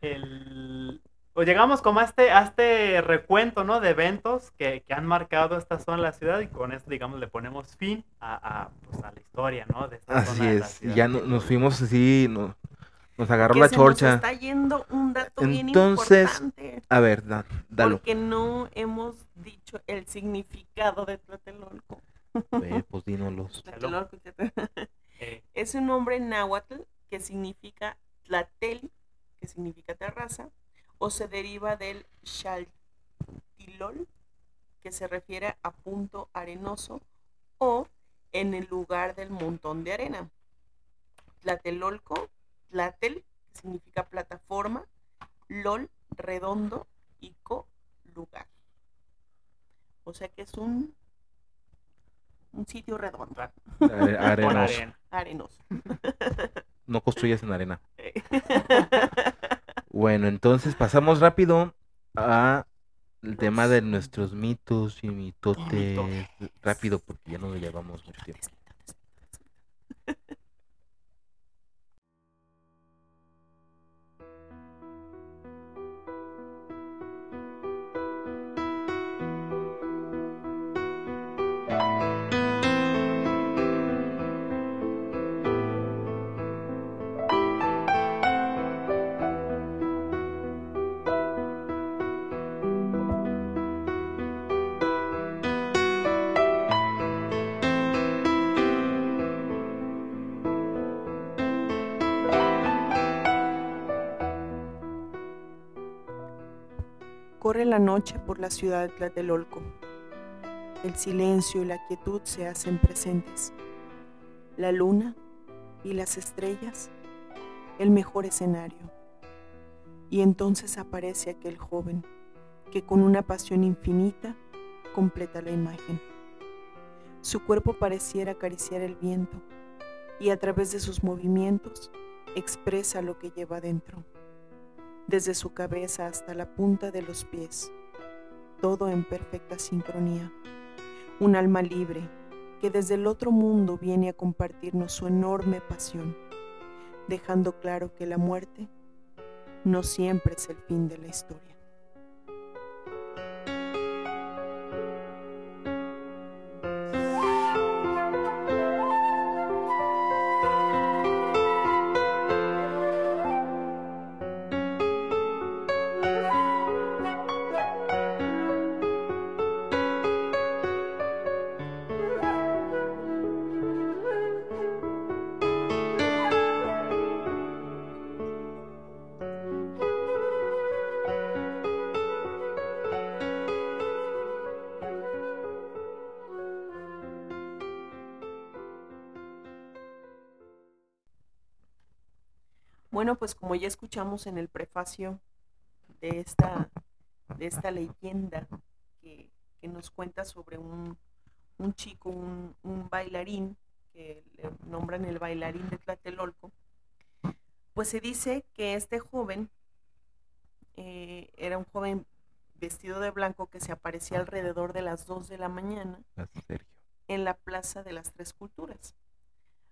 el... O llegamos como a este, a este recuento, ¿no? De eventos que, que han marcado esta zona de la ciudad y con esto, digamos, le ponemos fin a, a, pues, a la historia, ¿no? De esta Así zona de la es. Y ya no- nos fuimos así, no- nos agarró Que la se nos chorcha. está yendo un dato bien Entonces, importante. A ver, da- dalo. Porque no hemos dicho el significado de Tlatelolco. Eh, pues. Eh, Es un nombre náhuatl que significa Tlatel, que significa terraza, o se deriva del Xaltilol, que se refiere a punto arenoso, o en el lugar del montón de arena. Tlatelolco, Tlatel, que significa plataforma, Lol, redondo, y Co, lugar. O sea que es un, un sitio redondo, Are- por arenoso. arena. arenoso. No construyes en arena. Bueno, entonces pasamos rápido a el tema de nuestros mitos y mitotes. Rápido, porque ya no llevamos mucho tiempo. Corre la noche por la ciudad de Tlatelolco. El silencio y la quietud se hacen presentes. La luna y las estrellas, el mejor escenario. Y entonces aparece aquel joven que con una pasión infinita completa la imagen. Su cuerpo pareciera acariciar el viento y a través de sus movimientos expresa lo que lleva dentro desde su cabeza hasta la punta de los pies, todo en perfecta sincronía. Un alma libre que desde el otro mundo viene a compartirnos su enorme pasión, dejando claro que la muerte no siempre es el fin de la historia. Escuchamos en el prefacio de esta, de esta leyenda que, que nos cuenta sobre un, un chico, un, un bailarín, que le nombran el bailarín de Tlatelolco, pues se dice que este joven eh, era un joven vestido de blanco que se aparecía alrededor de las 2 de la mañana en la Plaza de las Tres Culturas.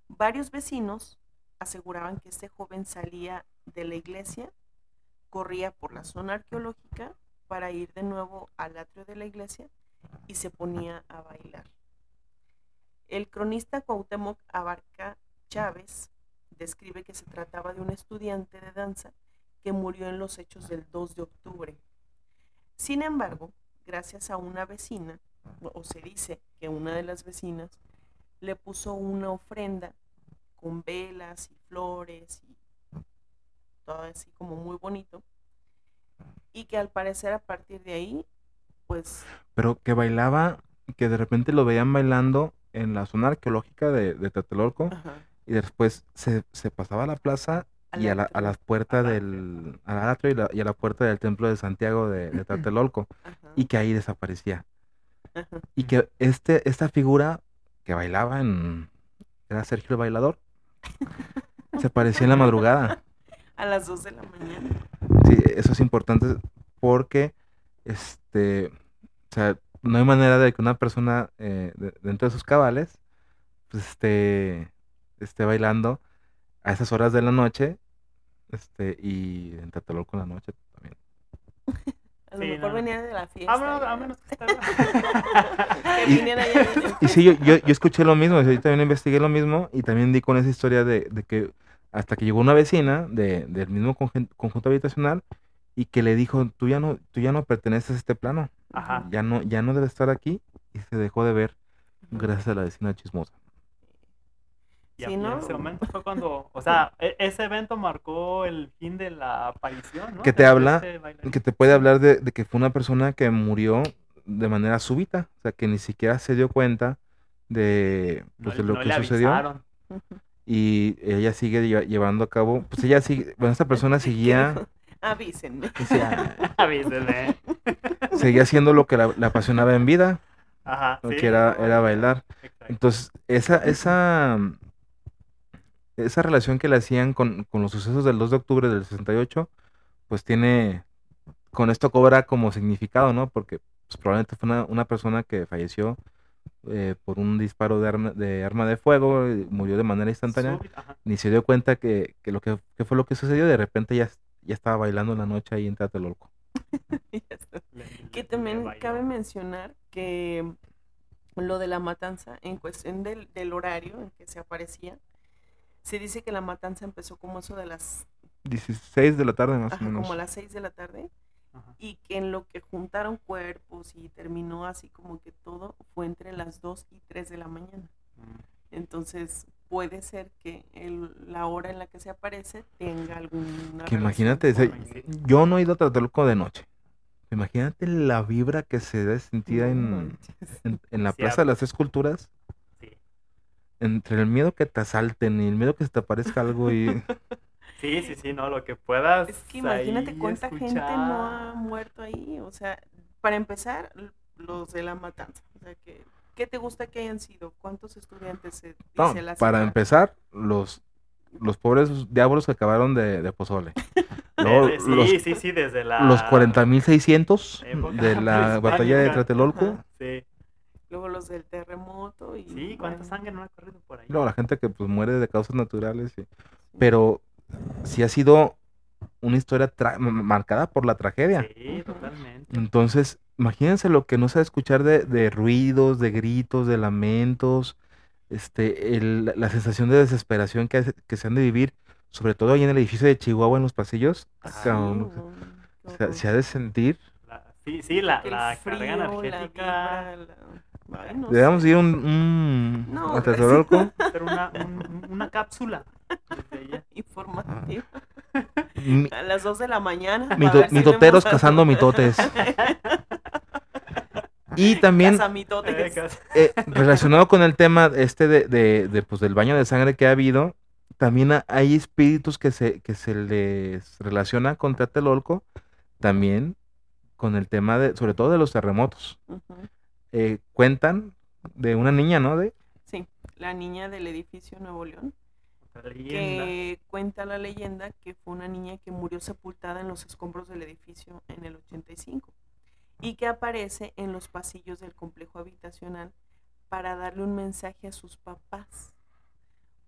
Varios vecinos aseguraban que este joven salía de la iglesia, corría por la zona arqueológica para ir de nuevo al atrio de la iglesia y se ponía a bailar. El cronista Cuauhtémoc Abarca Chávez describe que se trataba de un estudiante de danza que murió en los hechos del 2 de octubre. Sin embargo, gracias a una vecina, o se dice que una de las vecinas le puso una ofrenda con velas y flores todo así como muy bonito. Y que al parecer a partir de ahí, pues Pero que bailaba, que de repente lo veían bailando en la zona arqueológica de, de Tlatelolco ajá, y después se, se pasaba a la plaza Al y a, la, a las puertas del al atrio y, la- y a la puerta del templo de Santiago de, de Tlatelolco ajá, y que ahí desaparecía. Y que este, esta figura que bailaba en... Era Sergio el bailador. Se aparecía en la madrugada. A las 2 de la mañana. Sí, eso es importante porque, este, o sea, no hay manera de que una persona eh, de- dentro de sus cabales, pues, esté, esté bailando a esas horas de la noche, este, y en Tlatelolco en la noche también. A lo Sí, mejor no. venía de la fiesta. A menos, a ya. menos que Y- sí, yo, yo, yo escuché lo mismo, yo también investigué lo mismo y también di con esa historia de, de que hasta que llegó una vecina de, del mismo conjunto habitacional y que le dijo, tú ya no, tú ya no perteneces a este plano, Ajá. ya no, ya no debes estar aquí y se dejó de ver gracias a la vecina chismosa. Y Sí, ¿no? en ese momento fue cuando, o sea, e- ese evento marcó el fin de la aparición, ¿no? Que te De habla- este. Que te puede hablar de, de que fue una persona que murió de manera súbita, o sea, que ni siquiera se dio cuenta de, No pues, le- de lo no que le sucedió. avisaron. Y ella sigue lle- llevando a cabo, pues ella sigue, bueno, esta persona ¿Qué seguía? Avísenme. decía, Avísenme. seguía haciendo lo que la, la apasionaba en vida, Ajá. lo sí, que era, era bailar. exacto. Entonces, esa, esa, esa relación que le hacían con, con los sucesos del 2 de octubre del 68, pues tiene, con esto cobra como significado, ¿no? Porque pues, probablemente fue una, una persona que falleció eh, por un disparo de arma de, arma de fuego, y murió de manera instantánea, ni se dio cuenta que, que lo que, que fue lo que sucedió, de repente ya, ya estaba bailando en la noche ahí en. Le- Que también cabe mencionar que lo de la matanza, en cuestión del, del horario en que se aparecía, se dice que la matanza empezó como eso de las, 16 de la tarde más ajá, o menos. como a las 6 de la tarde, Ajá. y que en lo que juntaron cuerpos y terminó así como que todo fue entre las 2 y 3 de la mañana. Mm. Entonces puede ser que el- la hora en la que se aparece tenga alguna Que imagínate, ese- yo no he ido a Tlatelolco de noche. Imagínate la vibra que se debe sentir No en, en, en la Sí, Plaza de las Tres Culturas. Sí. Entre el miedo que te asalten y el miedo que se te aparezca algo y... Sí, sí, sí, no, lo que puedas. Es que imagínate cuánta gente no ha escuchar. muerto ahí. O sea, para empezar, los de la matanza. O sea, que, ¿qué te gusta que hayan sido? ¿Cuántos estudiantes se No, dice la para empezar, los, los pobres diablos que acabaron de, de pozole. Luego, Desde- sí, los, sí, sí, desde la. los 40.600 época de la batalla de. Tlatelolco. Ajá. Sí, Luego los del terremoto. Y, sí, cuánta bueno, sangre no ha corrido por ahí. Luego la gente que pues muere de causas naturales. y- Pero sí ha sido una historia marcada por la tragedia. Sí, totalmente. Entonces, imagínense lo que no a escuchar de, de ruidos, de gritos, de lamentos, este, el- la sensación de desesperación que, hace- que se han de vivir, sobre todo ahí en el edificio de Chihuahua, en los pasillos. Ah, sí, no, se, ha de sentir. La- sí, sí, la, la frío, carga energética. Debemos ir un, un No, un- una cápsula. Informativo. Mi- A las 2 de la mañana. mito- si mitoteros cazando mitotes. Y también. Eh, eh, relacionado con el tema este de, de- de, pues, del baño de sangre que ha habido, también ha- hay espíritus que se, que se les relaciona con Tlatelolco, también con el tema de, sobre todo de los terremotos. Eh, cuentan de una niña, ¿no? De, Sí, la niña del edificio Nuevo León, Que cuenta la leyenda que fue una niña que murió sepultada en los escombros del edificio en el 85 y que aparece en los pasillos del complejo habitacional para darle un mensaje a sus papás.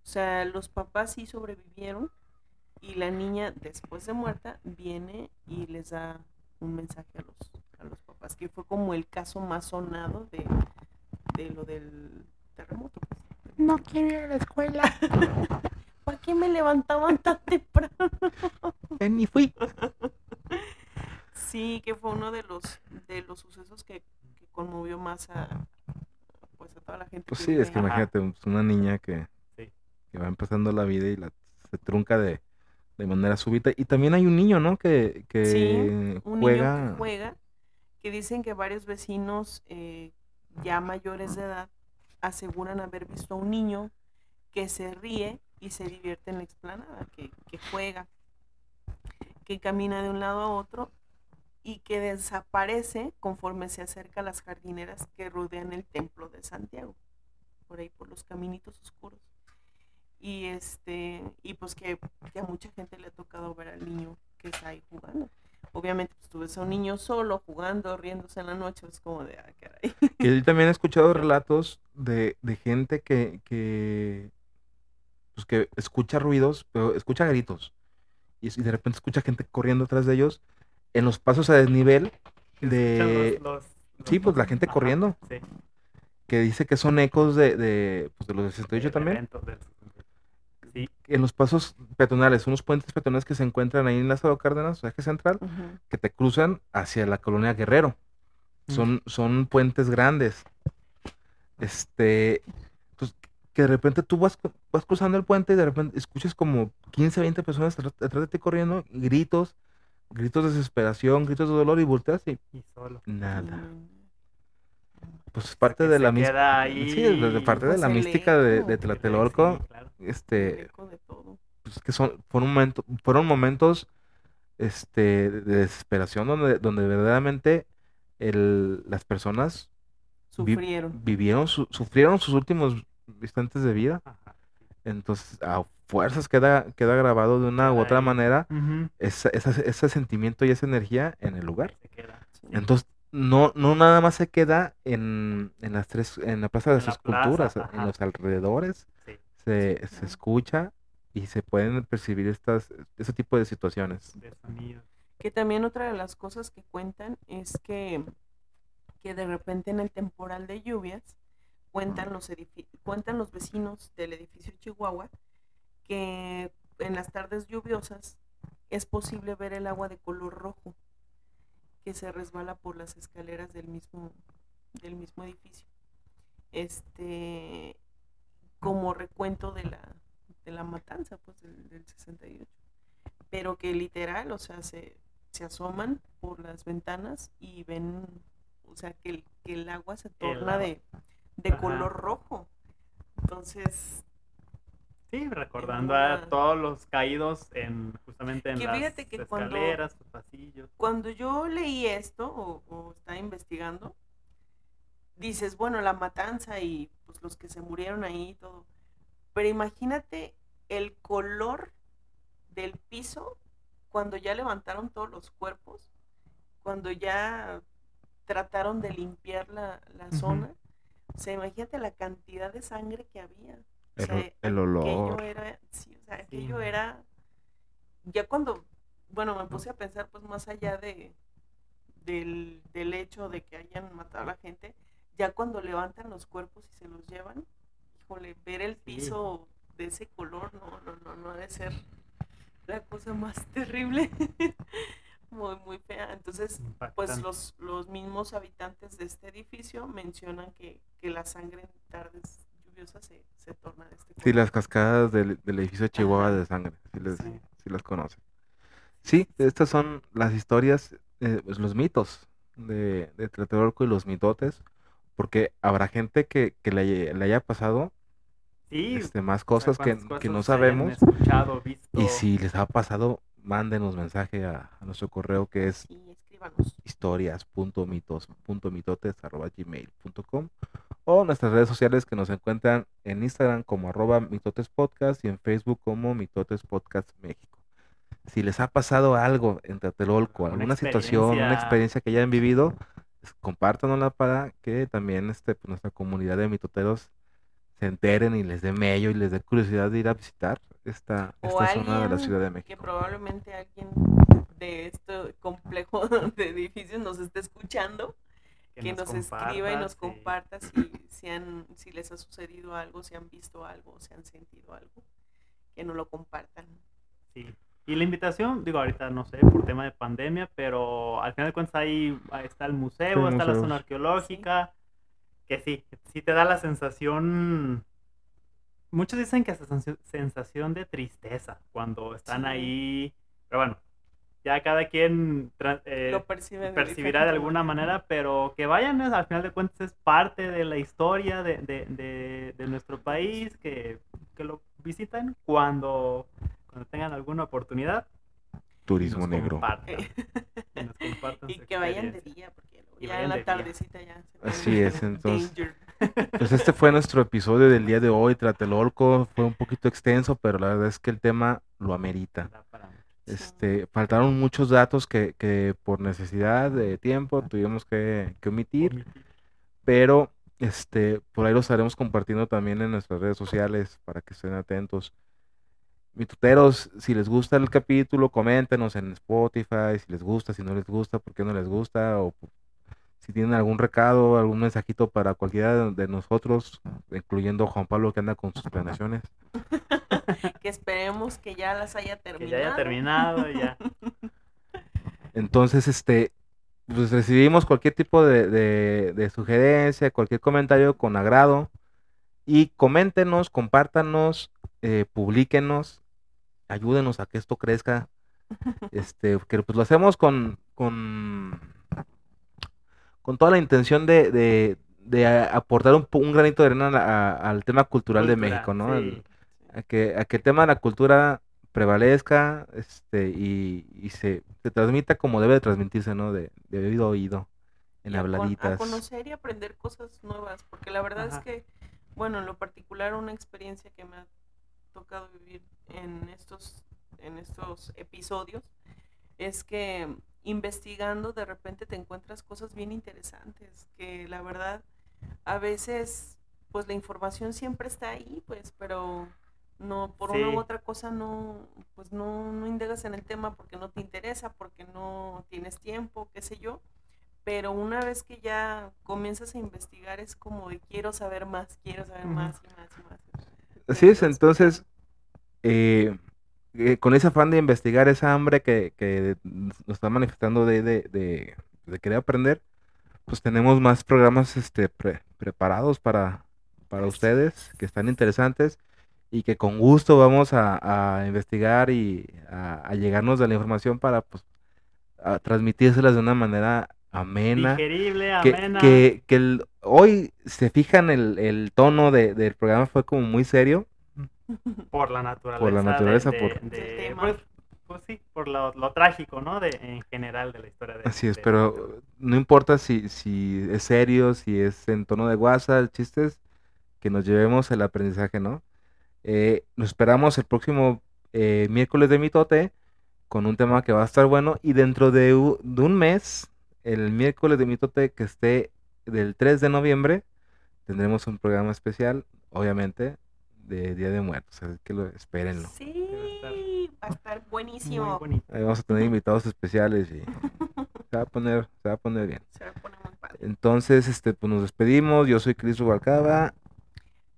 O sea, los papás sí sobrevivieron y la niña después de muerta viene y les da un mensaje a los, a los papás, que fue como el caso más sonado de, de lo del terremoto. pues. No quiero ir a la escuela, ¿Para qué me levantaban tan temprano? ni fui. Sí, que fue uno de los de los sucesos que, que conmovió más a pues a toda la gente. Pues sí, es que. Ajá. imagínate, pues, una niña que, Sí. que va empezando la vida y la, se trunca de, de manera súbita. Y también hay un niño, ¿no? Que, que Sí, un juega. niño que juega, que dicen que varios vecinos eh, ya mayores de edad aseguran haber visto a un niño que se ríe y se divierte en la explanada, que, que juega, que camina de un lado a otro y que desaparece conforme se acerca a las jardineras que rodean el templo de Santiago, por ahí por los caminitos oscuros. Y este, y pues que, que a mucha gente le ha tocado ver al niño que está ahí jugando. Obviamente, pues tú ves a un niño solo jugando, riéndose en la noche, es como de, ah, caray. Que yo también he escuchado relatos de, de gente que, que, pues que escucha ruidos, pero escucha gritos. Y, de repente escucha gente corriendo atrás de ellos en los pasos a desnivel de... los- los- Sí, pues la gente Ajá, corriendo. Sí. que dice que son ecos de, de, pues, de los de 68 del también. evento del 68. Sí, En los pasos peatonales, unos puentes peatonales que se encuentran ahí en Lázaro Cárdenas, eje central, que te cruzan hacia la colonia Guerrero. Son, son puentes grandes. Este, pues, que de repente tú vas, vas cruzando el puente y de repente escuchas como 15, 20 personas detrás de ti corriendo, gritos, gritos de desesperación, gritos de dolor y volteas y y solo. nada. Mm, Pues es parte de la mística. queda ahí, Sí, de, de parte de pues, la mística de, eco. de Tlatelolco. Sí, claro. el Este, de todo. pues, que son, fueron, momento- fueron momentos este, de desesperación donde, donde verdaderamente el, las personas vi- Sufrieron. vivieron, su- sufrieron sus últimos instantes de vida. Ajá. Entonces, a fuerzas queda, queda grabado de una u otra manera esa- esa- ese sentimiento y esa energía en el lugar. Entonces, no, no nada más se queda en, en las tres, en la Plaza de En las plaza, Esculturas, en los alrededores Sí. se, se escucha y se pueden percibir estas, ese tipo de situaciones. Que también otra de las cosas que cuentan es que, que de repente en el temporal de lluvias cuentan los, edifi- cuentan los vecinos del edificio Chihuahua que en las tardes lluviosas es posible ver el agua de color rojo que se resbala por las escaleras del mismo, del mismo edificio. Este, como recuento de la, de la matanza pues, del, del 68 pero que literal, o sea, se, se asoman por las ventanas y ven, o sea, que el, que el agua se torna de, de Ajá. color rojo. Entonces, Sí, recordando una- a todos los caídos en justamente en Que las que cuando- escaleras, los pasillos. cuando yo leí esto o, o estaba investigando, dices, bueno, la matanza y pues los que se murieron ahí y todo. Pero imagínate el color del piso cuando ya levantaron todos los cuerpos, cuando ya trataron de limpiar la, la zona. O sea, imagínate la cantidad de sangre que había. O El, sea, o- el olor. aquello era, sí, o sea, aquello Sí. era, ya cuando, bueno, me puse a pensar pues más allá de del, del hecho de que hayan matado a la gente, ya cuando levantan los cuerpos y se los llevan, híjole, ver el Sí. piso de ese color, no, no, no, no ha de ser la cosa más terrible, muy, muy fea. Entonces, pues los, los mismos habitantes de este edificio mencionan que, que la sangre en tardes lluviosas se, se torna de este Sí, las cascadas del, del edificio de Chihuahua de sangre, sí, les, Sí. sí las conocen. Sí, estas son las historias, eh, pues, los mitos de, de Tlatelolco y los mitotes, porque habrá gente que, que le, le haya pasado Sí, este, más o sea, cosas que, cuántas que no cosas sabemos. escuchado, visto. Y si les ha pasado, mándenos mensaje a, a nuestro correo que es historias.mitos.mitotes.gmail.com o nuestras redes sociales que nos encuentran en Instagram como arroba mitotespodcast y en Facebook como mitotes podcast México. Si les ha pasado algo en Tlatelolco, Alguna situación, una experiencia. que hayan vivido, pues, compártanosla para que también este, pues, nuestra comunidad de mitoteros se enteren y les dé mello y les dé curiosidad de ir a visitar esta, esta zona de la Ciudad de Que México. probablemente alguien de este complejo de edificios nos esté escuchando, que, nos, escriba y nos comparta, sí. si, si, han, si les ha sucedido algo, si han visto algo, si han sentido algo, que nos lo compartan. Sí. Y la invitación, digo, ahorita no sé, por tema de pandemia, pero al final de cuentas ahí, está el museo, Sí, está la museos. zona arqueológica, que sí, sí te da la sensación, muchos dicen que es sensación- sensación de tristeza cuando están Sí. ahí, pero bueno, ya cada quien eh, lo percibe de percibirá de alguna manera, pero que vayan, es- al final de cuentas es parte de la historia de, de- de- de nuestro país, que, que lo visiten cuando, cuando tengan alguna oportunidad. y Turismo negro. compartan, y nos compartan Y su que vayan de día, porque ya en la tardecita ya se Así es, entonces- danger. Pues este fue nuestro episodio del día de hoy, Tlatelolco. Fue un poquito extenso, pero la verdad es que el tema lo amerita. Este, faltaron muchos datos que, que por necesidad de tiempo tuvimos que, que omitir, pero este, por ahí lo estaremos compartiendo también en nuestras redes sociales para que estén atentos. Mituteros, si les gusta el capítulo, coméntenos en Spotify, si les gusta, si no les gusta, por qué no les gusta, o si tienen algún recado, algún mensajito para cualquiera de, de nosotros, incluyendo Juan Pablo que anda con sus planeaciones. Que esperemos que ya las haya Que terminado. ya haya terminado, ya. Entonces, este, pues recibimos cualquier tipo de, de- de sugerencia, cualquier comentario con agrado. Y coméntenos, compártanos, eh, publíquenos, ayúdenos a que esto crezca. Este, que pues lo hacemos con, con, con toda la intención de, de- de aportar un, un granito de arena a al tema cultural de México, ¿no? sí. El- a que, a que el tema de la cultura prevalezca este, y, y se, se transmita como debe de transmitirse, ¿no? De, de oído a oído, en y habladitas. A conocer y aprender cosas nuevas, porque la verdad Ajá. es que, bueno, en lo particular una experiencia que me ha tocado vivir en estos, en estos episodios es que investigando de repente te encuentras cosas bien interesantes, que la verdad a veces pues la información siempre está ahí, pues, pero no por una u otra cosa no pues no, no indagas en el tema porque no te interesa, porque no tienes tiempo, qué sé yo. Pero una vez que ya comienzas a investigar es como de quiero saber más, quiero saber más y más y más. Así es, entonces, eh, eh, con ese afán de investigar, esa hambre que, que nos está manifestando de, de, de- de querer aprender, pues tenemos más programas este, pre- preparados para, para ustedes, que están interesantes y que con gusto vamos a, a investigar y a, a llegarnos de la información para pues, a transmitírselas de una manera amena Digerible, que, amena. que, que el- hoy se fijan el, el tono de- del programa fue como muy serio. Por la naturaleza. naturaleza, de- por- de- Del tema. pues, pues sí, por lo, lo trágico, ¿no? De, en general de la historia de Así es, de- pero no importa si, si es serio, si es en tono de guasa, el chiste es que nos llevemos el aprendizaje, ¿no? Eh, nos esperamos el próximo eh, miércoles de mitote con un tema que va a estar bueno y dentro de un mes, el miércoles de mitote que esté del 3 de noviembre, tendremos un programa especial, obviamente, de Día de Muertos, así que lo, espérenlo. Sí, va a estar buenísimo. Ahí vamos a tener invitados especiales y se va a poner, se va a poner bien. Se va a poner muy padre. Entonces, este, pues nos despedimos. Yo soy Cris Rubalcaba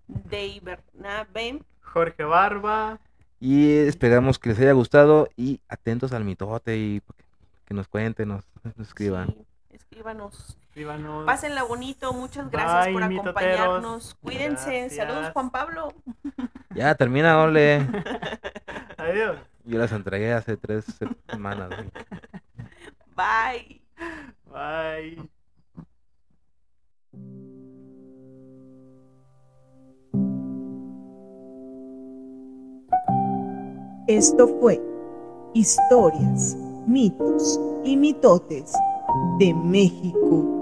De Bernabe. Jorge Barba. y esperamos que les haya gustado y atentos al mitote y que, que nos cuenten, nos, nos escriban. Sí, escríbanos. Escríbanos. Pásenla bonito, muchas gracias Bye, por acompañarnos. Cuídense, Gracias. saludos Juan Pablo. Ya, termina, ole. Adiós. Yo las entregué hace tres semanas. Bye. Bye. Esto fue Historias, mitos y mitotes de México.